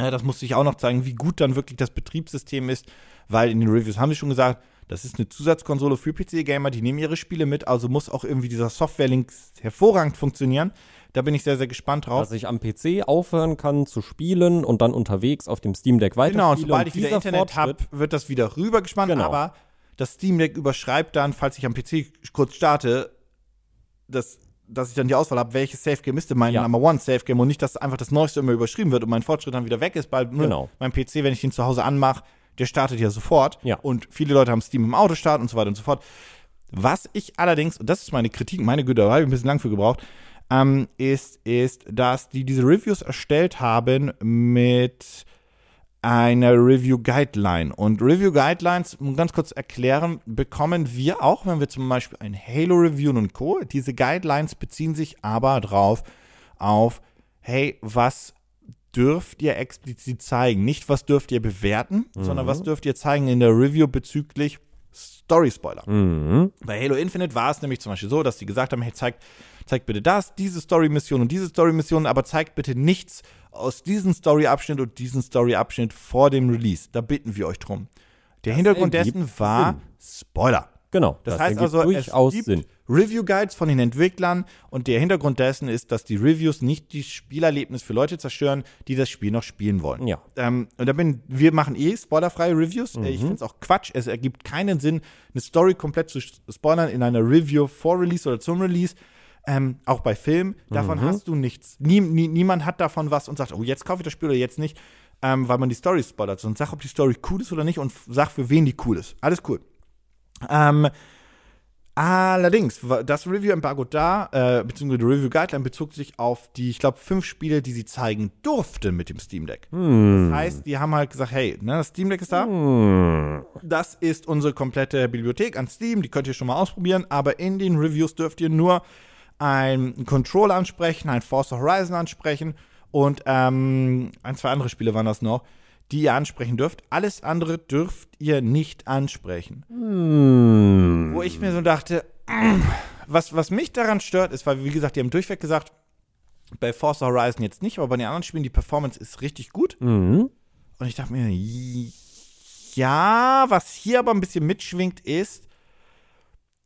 Ja, das musste ich auch noch zeigen, wie gut dann wirklich das Betriebssystem ist, weil in den Reviews haben wir schon gesagt, das ist eine Zusatzkonsole für PC-Gamer, die nehmen ihre Spiele mit, also muss auch irgendwie dieser Software-Link hervorragend funktionieren. Da bin ich sehr, sehr gespannt drauf. Dass ich am PC aufhören kann zu spielen und dann unterwegs auf dem Steam Deck weiterspiele. Genau, und sobald ich dieser wieder Internet habe, wird das wieder rübergespannt, Genau. aber das Steam Deck überschreibt dann, falls ich am PC kurz starte, dass, dass ich dann die Auswahl habe, welches Safe Game ist denn mein Ja. Number One Safe Game und nicht, dass einfach das Neueste immer überschrieben wird und mein Fortschritt dann wieder weg ist, weil ne, Genau. mein PC, wenn ich ihn zu Hause anmache, der startet ja sofort. Ja. Und viele Leute haben Steam im Auto starten und so weiter und so fort. Was ich allerdings, und das ist meine Kritik, meine Güte, da habe ich ein bisschen lang für gebraucht, ähm, ist, ist, dass die diese Reviews erstellt haben mit einer Review Guideline. Und Review Guidelines, um ganz kurz erklären, bekommen wir auch, wenn wir zum Beispiel ein Halo reviewen und Co. Diese Guidelines beziehen sich aber drauf auf, hey, was dürft ihr explizit zeigen? Nicht, was dürft ihr bewerten, sondern was dürft ihr zeigen in der Review bezüglich Story-Spoiler. Mhm. Bei Halo Infinite war es nämlich zum Beispiel so, dass die gesagt haben, hey, zeigt, zeigt bitte das, diese Story-Mission und diese Story-Mission, aber zeigt bitte nichts aus diesem Story-Abschnitt und diesem Story-Abschnitt vor dem Release. Da bitten wir euch drum. Der Hintergrund ergibt dessen war Sinn. Spoiler. Genau. Das, heißt ergibt also, durchaus es gibt. Review-Guides von den Entwicklern und der Hintergrund dessen ist, dass die Reviews nicht die Spielerlebnis für Leute zerstören, die das Spiel noch spielen wollen. Ja. Ähm, und da bin, wir machen eh spoilerfreie Reviews. Äh, Ich finde es auch Quatsch. Es ergibt keinen Sinn, eine Story komplett zu spoilern in einer Review vor Release oder zum Release. Ähm, auch bei Filmen, davon hast du nichts. Nie, nie, niemand hat davon was und sagt, oh, jetzt kaufe ich das Spiel oder jetzt nicht, ähm, weil man die Story spoilert. Sondern sag, ob die Story cool ist oder nicht und sag, für wen die cool ist. Alles cool. Ähm, allerdings, das Review-Embargo da, äh, beziehungsweise die Review-Guideline bezog sich auf die, ich glaube, fünf Spiele, die sie zeigen durften mit dem Steam Deck. Das heißt, die haben halt gesagt, hey, ne, das Steam Deck ist da. Das ist unsere komplette Bibliothek an Steam, die könnt ihr schon mal ausprobieren, aber in den Reviews dürft ihr nur ein Control ansprechen, ein Forza Horizon ansprechen und ähm, ein, zwei andere Spiele waren das noch, die ihr ansprechen dürft. Alles andere dürft ihr nicht ansprechen. Wo ich mir so dachte, mm, [CLEARS THROAT] was, was mich daran stört, ist, weil, wie gesagt, die haben durchweg gesagt, bei Forza Horizon jetzt nicht, aber bei den anderen Spielen, die Performance ist richtig gut. Mhm. Und ich dachte mir, ja, was hier aber ein bisschen mitschwingt, ist,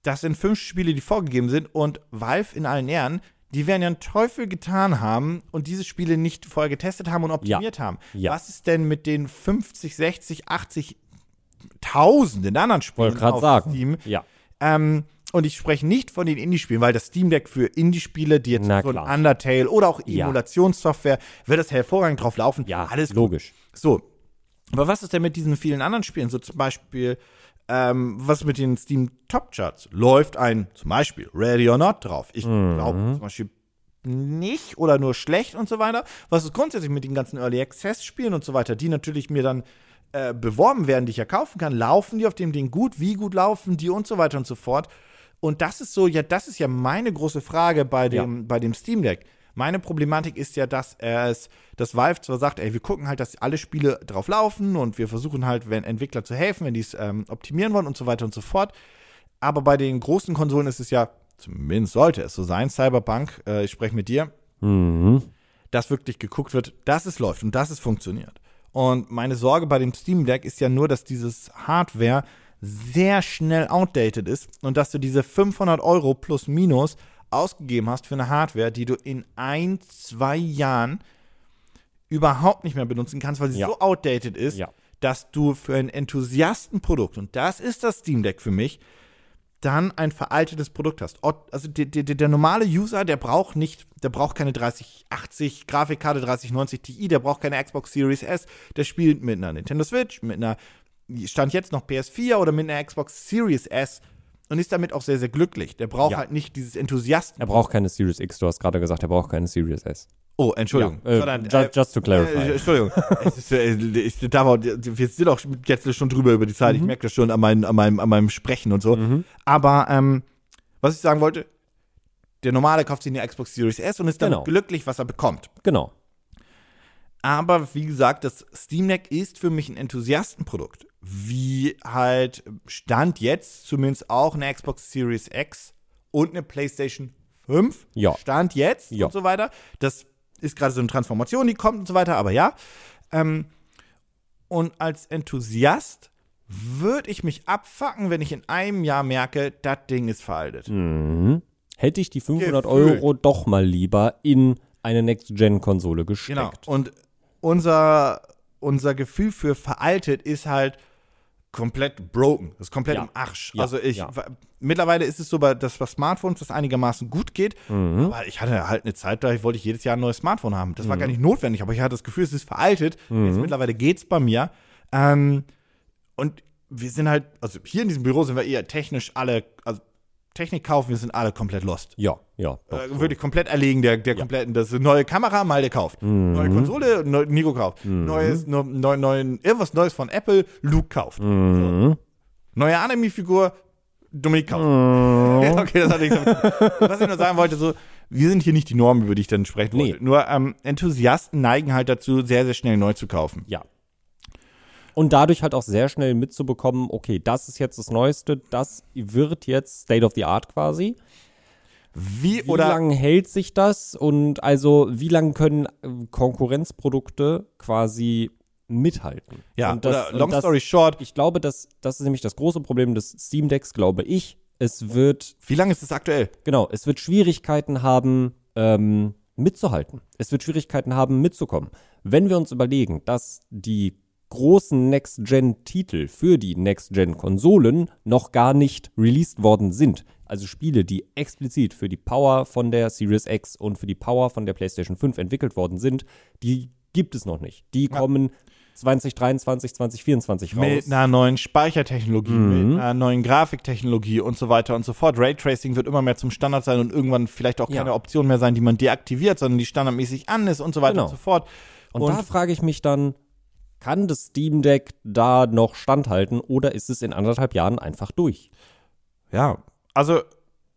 das sind fünf Spiele, die vorgegeben sind und Valve in allen Ehren, die werden ja einen Teufel getan haben und diese Spiele nicht vorher getestet haben und optimiert haben. Ja. Was ist denn mit den 50, 60, 80 Tausenden anderen Spielen auf sagen. Steam? Ja. Ähm, und ich spreche nicht von den Indie-Spielen, weil das Steam Deck für Indie-Spiele, die jetzt Na so ein klar. Undertale oder auch Ja. Emulationssoftware, wird das hervorragend drauf laufen. Ja, alles gut. logisch. So. Aber was ist denn mit diesen vielen anderen Spielen? So zum Beispiel, ähm, was mit den Steam Top Charts? Läuft ein, zum Beispiel, Ready or Not drauf? Ich glaube zum Beispiel nicht oder nur schlecht und so weiter. Was ist grundsätzlich mit den ganzen Early Access Spielen und so weiter, die natürlich mir dann äh, beworben werden, die ich ja kaufen kann? Laufen die auf dem Ding gut? Wie gut laufen die und so weiter und so fort? Und das ist so, ja, das ist ja meine große Frage bei dem, bei dem Steam Deck. Meine Problematik ist ja, dass es, dass Valve zwar sagt, ey, wir gucken halt, dass alle Spiele drauf laufen und wir versuchen halt, wenn Entwickler zu helfen, wenn die es ähm, optimieren wollen und so weiter und so fort. Aber bei den großen Konsolen ist es ja, zumindest sollte es so sein, Cyberpunk, äh, ich spreche mit dir, Mhm. dass wirklich geguckt wird, dass es läuft und dass es funktioniert. Und meine Sorge bei dem Steam Deck ist ja nur, dass dieses Hardware sehr schnell outdated ist und dass du diese 500 Euro plus minus ausgegeben hast für eine Hardware, die du in ein, zwei Jahren überhaupt nicht mehr benutzen kannst, weil sie Ja. so outdated ist, Ja. dass du für ein Enthusiastenprodukt, und das ist das Steam Deck für mich, dann ein veraltetes Produkt hast. Also der, der, der normale User, der braucht nicht, der braucht keine 3080 Grafikkarte 3090 Ti, der braucht keine Xbox Series S, der spielt mit einer Nintendo Switch, mit einer stand jetzt noch PS4 oder mit einer Xbox Series S und ist damit auch sehr sehr glücklich. Der braucht Ja. halt nicht dieses Enthusiasten. Er braucht keine Series X, du hast gerade gesagt, er braucht keine Series S. Oh, Entschuldigung. Ja, äh, Sondern, just- just to clarify. Äh, Entschuldigung. [LAUGHS] ist, äh, ich, da war, wir sind auch jetzt schon drüber über die Zeit. Ich merke das schon an, mein, an, meinem, an meinem Sprechen und so. Aber ähm, was ich sagen wollte, der Normale kauft sich eine Xbox Series S und ist dann Genau. glücklich, was er bekommt. Genau. Aber wie gesagt, das Steam Deck ist für mich ein Enthusiastenprodukt. Wie halt Stand jetzt zumindest auch eine Xbox Series X und eine PlayStation 5. Ja. Stand jetzt Ja. und so weiter. Das ist gerade so eine Transformation, die kommt und so weiter, aber ja. Ähm, und als Enthusiast würde ich mich abfacken, wenn ich in einem Jahr merke, das Ding ist veraltet. Mhm. Hätte ich die 500 Gefühlt. Euro doch mal lieber in eine Next-Gen-Konsole gesteckt. Genau. Und unser, unser Gefühl für veraltet ist halt komplett broken. Das ist komplett Ja. im Arsch. Ja, Also ich, ja. mittlerweile ist es so, bei, dass bei Smartphones das einigermaßen gut geht. Mhm. Aber ich hatte halt eine Zeit, da wollte ich jedes Jahr ein neues Smartphone haben. Das war Mhm. gar nicht notwendig, aber ich hatte das Gefühl, es ist veraltet. Jetzt mittlerweile geht's bei mir. Ähm, und wir sind halt, also hier in diesem Büro sind wir eher technisch alle, also Technik kaufen, wir sind alle komplett lost. Ja, ja. Äh, wirklich komplett erlegen der, der kompletten, das neue Kamera, Malte kauft. Mhm. Neue Konsole, neu, Nico kauft. Neues, neu, neu, neuen, irgendwas Neues von Apple, Luke kauft. Mhm. So. Neue Anime-Figur, Dominik kauft. Mhm. [LAUGHS] okay, das hatte ich so. Was ich nur sagen wollte, so, wir sind hier nicht die Norm, über die ich dann sprechen Nee. wollte. Nur ähm, Enthusiasten neigen halt dazu, sehr, sehr schnell neu zu kaufen. Ja. Und dadurch halt auch sehr schnell mitzubekommen, okay, das ist jetzt das Neueste, das wird jetzt State of the Art quasi. Wie, Wie lange hält sich das? Und also, wie lange können äh, Konkurrenzprodukte quasi mithalten? ja, das, oder long das, story short, Ich glaube, dass, das ist nämlich das große Problem des Steam Decks, glaube ich. Es wird wie lange ist es aktuell? Genau, es wird Schwierigkeiten haben, ähm, mitzuhalten. Es wird Schwierigkeiten haben, mitzukommen. Wenn wir uns überlegen, dass die großen Next-Gen-Titel für die Next-Gen-Konsolen noch gar nicht released worden sind, also Spiele, die explizit für die Power von der Series X und für die Power von der PlayStation 5 entwickelt worden sind, die gibt es noch nicht. Die kommen 2023, 2024 raus. Mit einer neuen Speichertechnologie, Mhm. mit einer neuen Grafiktechnologie und so weiter und so fort. Raytracing wird immer mehr zum Standard sein und irgendwann vielleicht auch Ja. keine Option mehr sein, die man deaktiviert, sondern die standardmäßig an ist und so weiter Genau. und so fort. Und, Und- da frage ich mich dann, kann das Steam Deck da noch standhalten oder ist es in anderthalb Jahren einfach durch? Ja, also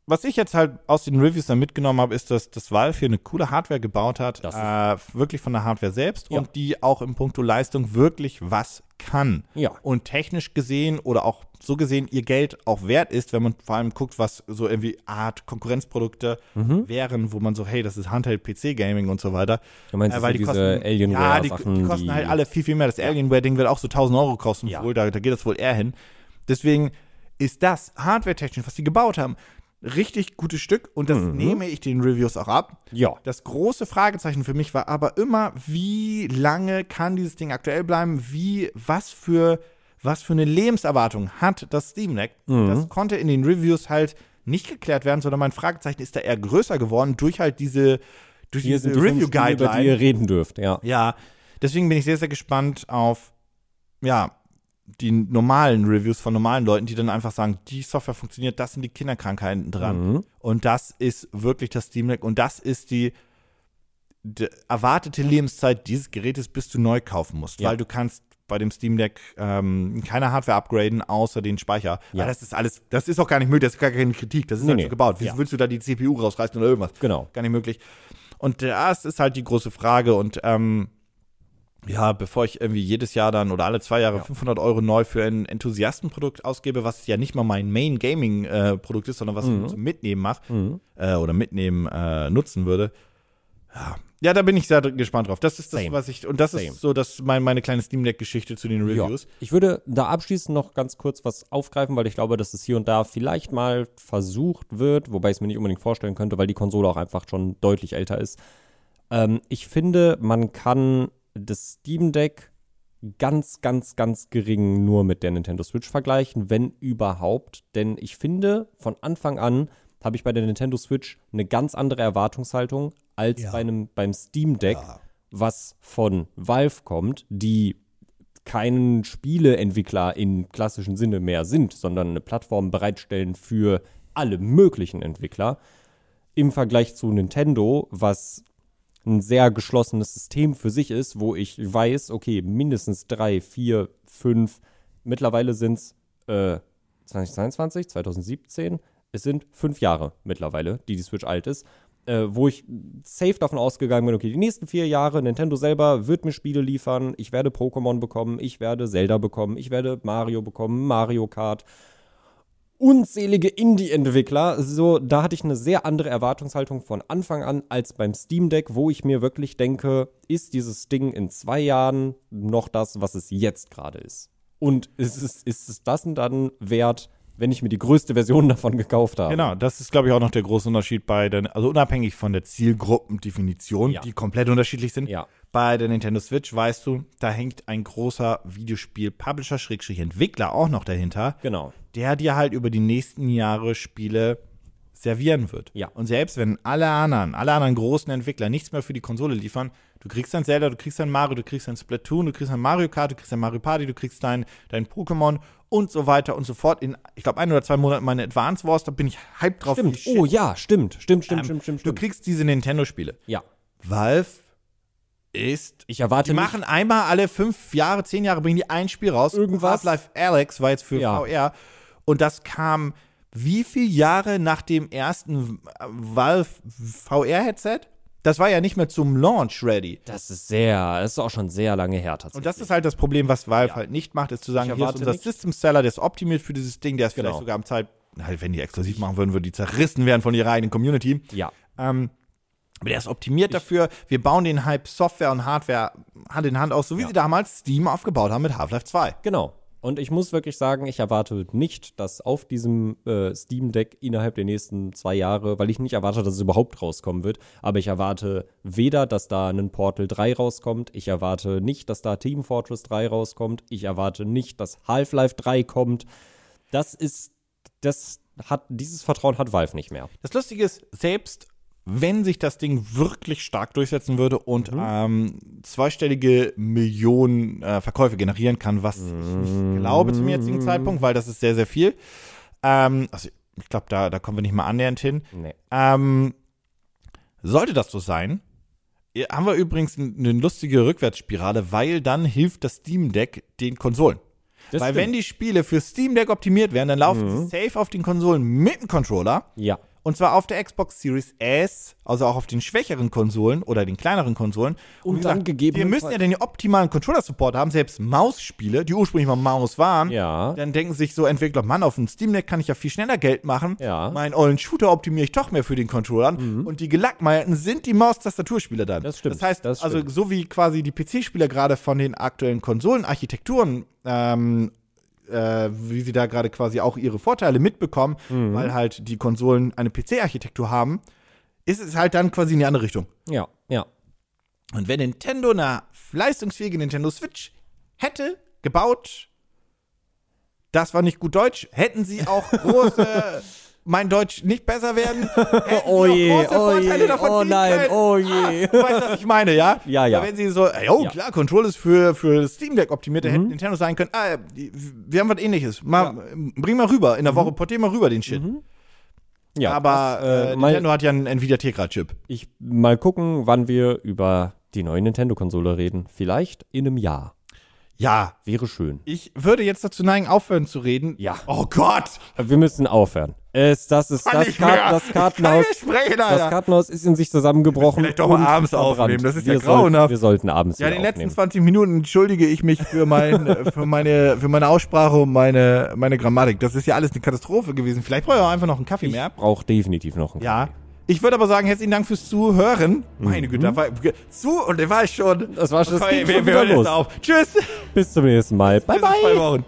was ich jetzt halt aus den Reviews dann mitgenommen habe, ist, dass das Valve hier eine coole Hardware gebaut hat, äh, wirklich von der Hardware selbst Ja. und die auch im Puncto Leistung wirklich was kann. Ja. Und technisch gesehen oder auch so gesehen ihr Geld auch wert ist, wenn man vor allem guckt, was so irgendwie Art Konkurrenzprodukte Mhm. wären, wo man so, hey, das ist Handheld-PC-Gaming und so weiter. Du meinst, Äh, das weil die diese kosten, ja, die, die kosten die- halt alle viel, viel mehr. Das Alienware-Ding wird auch so 1000 Euro kosten Ja. wohl, da, da geht es wohl eher hin. Deswegen ist das hardware-technisch, was die gebaut haben, richtig gutes Stück und das Mhm. nehme ich den Reviews auch ab. Ja. Das große Fragezeichen für mich war aber immer, wie lange kann dieses Ding aktuell bleiben? Wie, was für, was für eine Lebenserwartung hat das Steam Deck? Mhm. Das konnte in den Reviews halt nicht geklärt werden, sondern mein Fragezeichen ist da eher größer geworden durch halt diese, durch Hier diese die fünf Spiele, über die ihr reden dürft, ja. Ja, deswegen bin ich sehr, sehr gespannt auf, ja, die normalen Reviews von normalen Leuten, die dann einfach sagen, die Software funktioniert, das sind die Kinderkrankheiten dran. Mhm. Und das ist wirklich das Steam Deck und das ist die, die erwartete Lebenszeit dieses Gerätes, bis du neu kaufen musst, Ja. weil du kannst bei dem Steam Deck ähm, keine Hardware upgraden, außer den Speicher. Ja. Weil das ist alles, das ist auch gar nicht möglich, das ist gar keine Kritik, das ist Nee, halt nee. so gebaut. Wieso Ja. willst du da die CPU rausreißen oder irgendwas? Genau. Gar nicht möglich. Und das ist halt die große Frage und ähm, ja, bevor ich irgendwie jedes Jahr dann oder alle zwei Jahre 500 Euro neu für ein Enthusiastenprodukt ausgebe, was ja nicht mal mein Main Gaming äh, Produkt ist, sondern was ich zum Mitnehmen mache Mhm. äh, oder mitnehmen äh, nutzen würde. Ja. ja, da bin ich sehr gespannt drauf. Das ist das, Same. was ich und das Same. ist so das mein, meine kleine Steam Deck Geschichte zu den Ja. Reviews. Ich würde da abschließend noch ganz kurz was aufgreifen, weil ich glaube, dass es hier und da vielleicht mal versucht wird, wobei ich es mir nicht unbedingt vorstellen könnte, weil die Konsole auch einfach schon deutlich älter ist. Ähm, ich finde, man kann das Steam Deck ganz, ganz, ganz gering nur mit der Nintendo Switch vergleichen, wenn überhaupt. Denn ich finde, von Anfang an habe ich bei der Nintendo Switch eine ganz andere Erwartungshaltung als Ja. bei einem, beim Steam Deck, was von Valve kommt, die keinen Spieleentwickler im klassischen Sinne mehr sind, sondern eine Plattform bereitstellen für alle möglichen Entwickler. Im Vergleich zu Nintendo, was ein sehr geschlossenes System für sich ist, wo ich weiß, okay, mindestens drei, vier, fünf, mittlerweile sind es äh, 2022, 2017, es sind fünf Jahre mittlerweile, die die Switch alt ist, äh, wo ich safe davon ausgegangen bin, okay, die nächsten vier Jahre, Nintendo selber wird mir Spiele liefern, ich werde Pokémon bekommen, ich werde Zelda bekommen, ich werde Mario bekommen, Mario Kart, unzählige Indie-Entwickler. So, da hatte ich eine sehr andere Erwartungshaltung von Anfang an als beim Steam Deck, wo ich mir wirklich denke, ist dieses Ding in zwei Jahren noch das, was es jetzt gerade ist? Und ist es, ist es das dann wert, wenn ich mir die größte Version [LAUGHS] davon gekauft habe? Genau, das ist, glaube ich, auch noch der große Unterschied bei den, also unabhängig von der Zielgruppendefinition, Ja. die komplett unterschiedlich sind. Ja. Bei der Nintendo Switch weißt du, da hängt ein großer Videospiel-Publisher-Entwickler auch noch dahinter, Genau. der dir halt über die nächsten Jahre Spiele servieren wird. Ja. Und selbst wenn alle anderen, alle anderen großen Entwickler nichts mehr für die Konsole liefern, du kriegst dann Zelda, du kriegst dann Mario, du kriegst dann Splatoon, du kriegst dann Mario Kart, du kriegst dann Mario Party, du kriegst dein, dein Pokémon und so weiter und so fort. In, ich glaube, ein oder zwei Monaten meine Advance Wars, da bin ich hyped drauf. Stimmt. Oh ja, stimmt. Stimmt, stimmt, Ähm, stimmt, stimmt, Du stimmt. kriegst diese Nintendo-Spiele. Ja. Valve ist Ich erwarte die machen einmal alle fünf Jahre, zehn Jahre, bringen die ein Spiel raus. Irgendwas. Half-Life Alex war jetzt für Ja. VR. Und das kam wie viele Jahre nach dem ersten Valve VR-Headset? Das war ja nicht mehr zum Launch ready. Das ist sehr, das ist auch schon sehr lange her tatsächlich. Und das ist halt das Problem, was Valve Ja. halt nicht macht, ist zu sagen, Ich hier ist unser nicht- System Seller, der ist optimiert für dieses Ding, der ist vielleicht Genau. sogar am Zeit, halt, wenn die exklusiv machen würden, würden die zerrissen werden von ihrer eigenen Community. ja. Ähm, aber der ist optimiert dafür. Wir bauen den Hype Software und Hardware Hand in Hand aus, so wie Ja. sie damals Steam aufgebaut haben mit Half-Life 2. Genau. Und ich muss wirklich sagen, ich erwarte nicht, dass auf diesem äh, Steam Deck innerhalb der nächsten zwei Jahre, weil ich nicht erwarte, dass es überhaupt rauskommen wird, aber ich erwarte weder, dass da ein Portal 3 rauskommt, ich erwarte nicht, dass da Team Fortress 3 rauskommt, ich erwarte nicht, dass Half-Life 3 kommt. Das ist, das hat, dieses Vertrauen hat Valve nicht mehr. Das Lustige ist, selbst wenn sich das Ding wirklich stark durchsetzen würde und Mhm. ähm, zweistellige Millionen äh, Verkäufe generieren kann, was ich nicht glaube zum jetzigen Zeitpunkt, weil das ist sehr, sehr viel. Ähm, also ich glaube, da, da kommen wir nicht mal annähernd hin. Nee. Ähm, sollte das so sein, haben wir übrigens eine lustige Rückwärtsspirale, weil dann hilft das Steam Deck den Konsolen. Das weil stimmt. wenn die Spiele für Steam Deck optimiert werden, dann laufen sie safe auf den Konsolen mit dem Controller. Ja. Und zwar auf der Xbox Series S, also auch auf den schwächeren Konsolen oder den kleineren Konsolen. Und wie dann Wir gegebenenfalls- müssen ja den optimalen Controller-Support haben, selbst Maus-Spiele, die ursprünglich mal Maus waren. Ja. Dann denken sich so Entwickler, Mann, auf dem Steam Deck kann ich ja viel schneller Geld machen. Ja. Mhm. Meinen ollen Shooter optimiere ich doch mehr für den Controller. Und die Gelackmeierten sind die Maus-Tastaturspieler dann. Das stimmt, Das heißt, das also stimmt. so wie quasi die PC-Spieler gerade von den aktuellen Konsolenarchitekturen ähm, äh, wie sie da gerade quasi auch ihre Vorteile mitbekommen, Mhm. weil halt die Konsolen eine PC-Architektur haben, ist es halt dann quasi in die andere Richtung. Ja. Ja. Und wenn Nintendo eine leistungsfähige Nintendo Switch hätte gebaut, das war nicht gut Deutsch, hätten sie auch [LAUGHS] große, mein Deutsch nicht besser werden, [LAUGHS] Oh je, oh je, oh nein, können. oh je. Ah, du weißt, was ich meine, ja? Ja, ja. Aber wenn sie so, ey, oh Ja. klar, Control ist für, für Steam Deck optimiert, Mhm. hätte Nintendo sagen können, ah, wir haben was ähnliches, mal, bring mal rüber, in der Woche, portier mal rüber den Shit. Mhm. Ja, Aber das, äh, äh, Nintendo hat ja einen Nvidia Tegra-Chip. Ich mal gucken, wann wir über die neue Nintendo-Konsole reden. Vielleicht in einem Jahr. Ja, Wäre schön. ich würde jetzt dazu neigen, aufhören zu reden. Ja. Oh Gott! Wir müssen aufhören. Es, das ist das, Kart, das Kartenhaus. Sprechen, Das. Kartenhaus ist in sich zusammengebrochen. Vielleicht doch mal und abends verbrannt. aufnehmen, das ist ja wir grauenhaft. Sollten, wir sollten abends Ja, in den letzten aufnehmen. 20 Minuten entschuldige ich mich für, mein, [LAUGHS] für, meine, für meine Aussprache und meine, meine Grammatik. Das ist ja alles eine Katastrophe gewesen. Vielleicht brauche ich auch einfach noch einen Kaffee Ich mehr. brauche definitiv noch einen Ja. Ich würde aber sagen, herzlichen Dank fürs Zuhören. Meine Güte, da war zu und der war ich schon. Das war schon- das Okay, ging wir, schon wir wieder hören jetzt los. auf. Tschüss. Bis zum nächsten Mal. Bye, Bis in bye. zwei Wochen.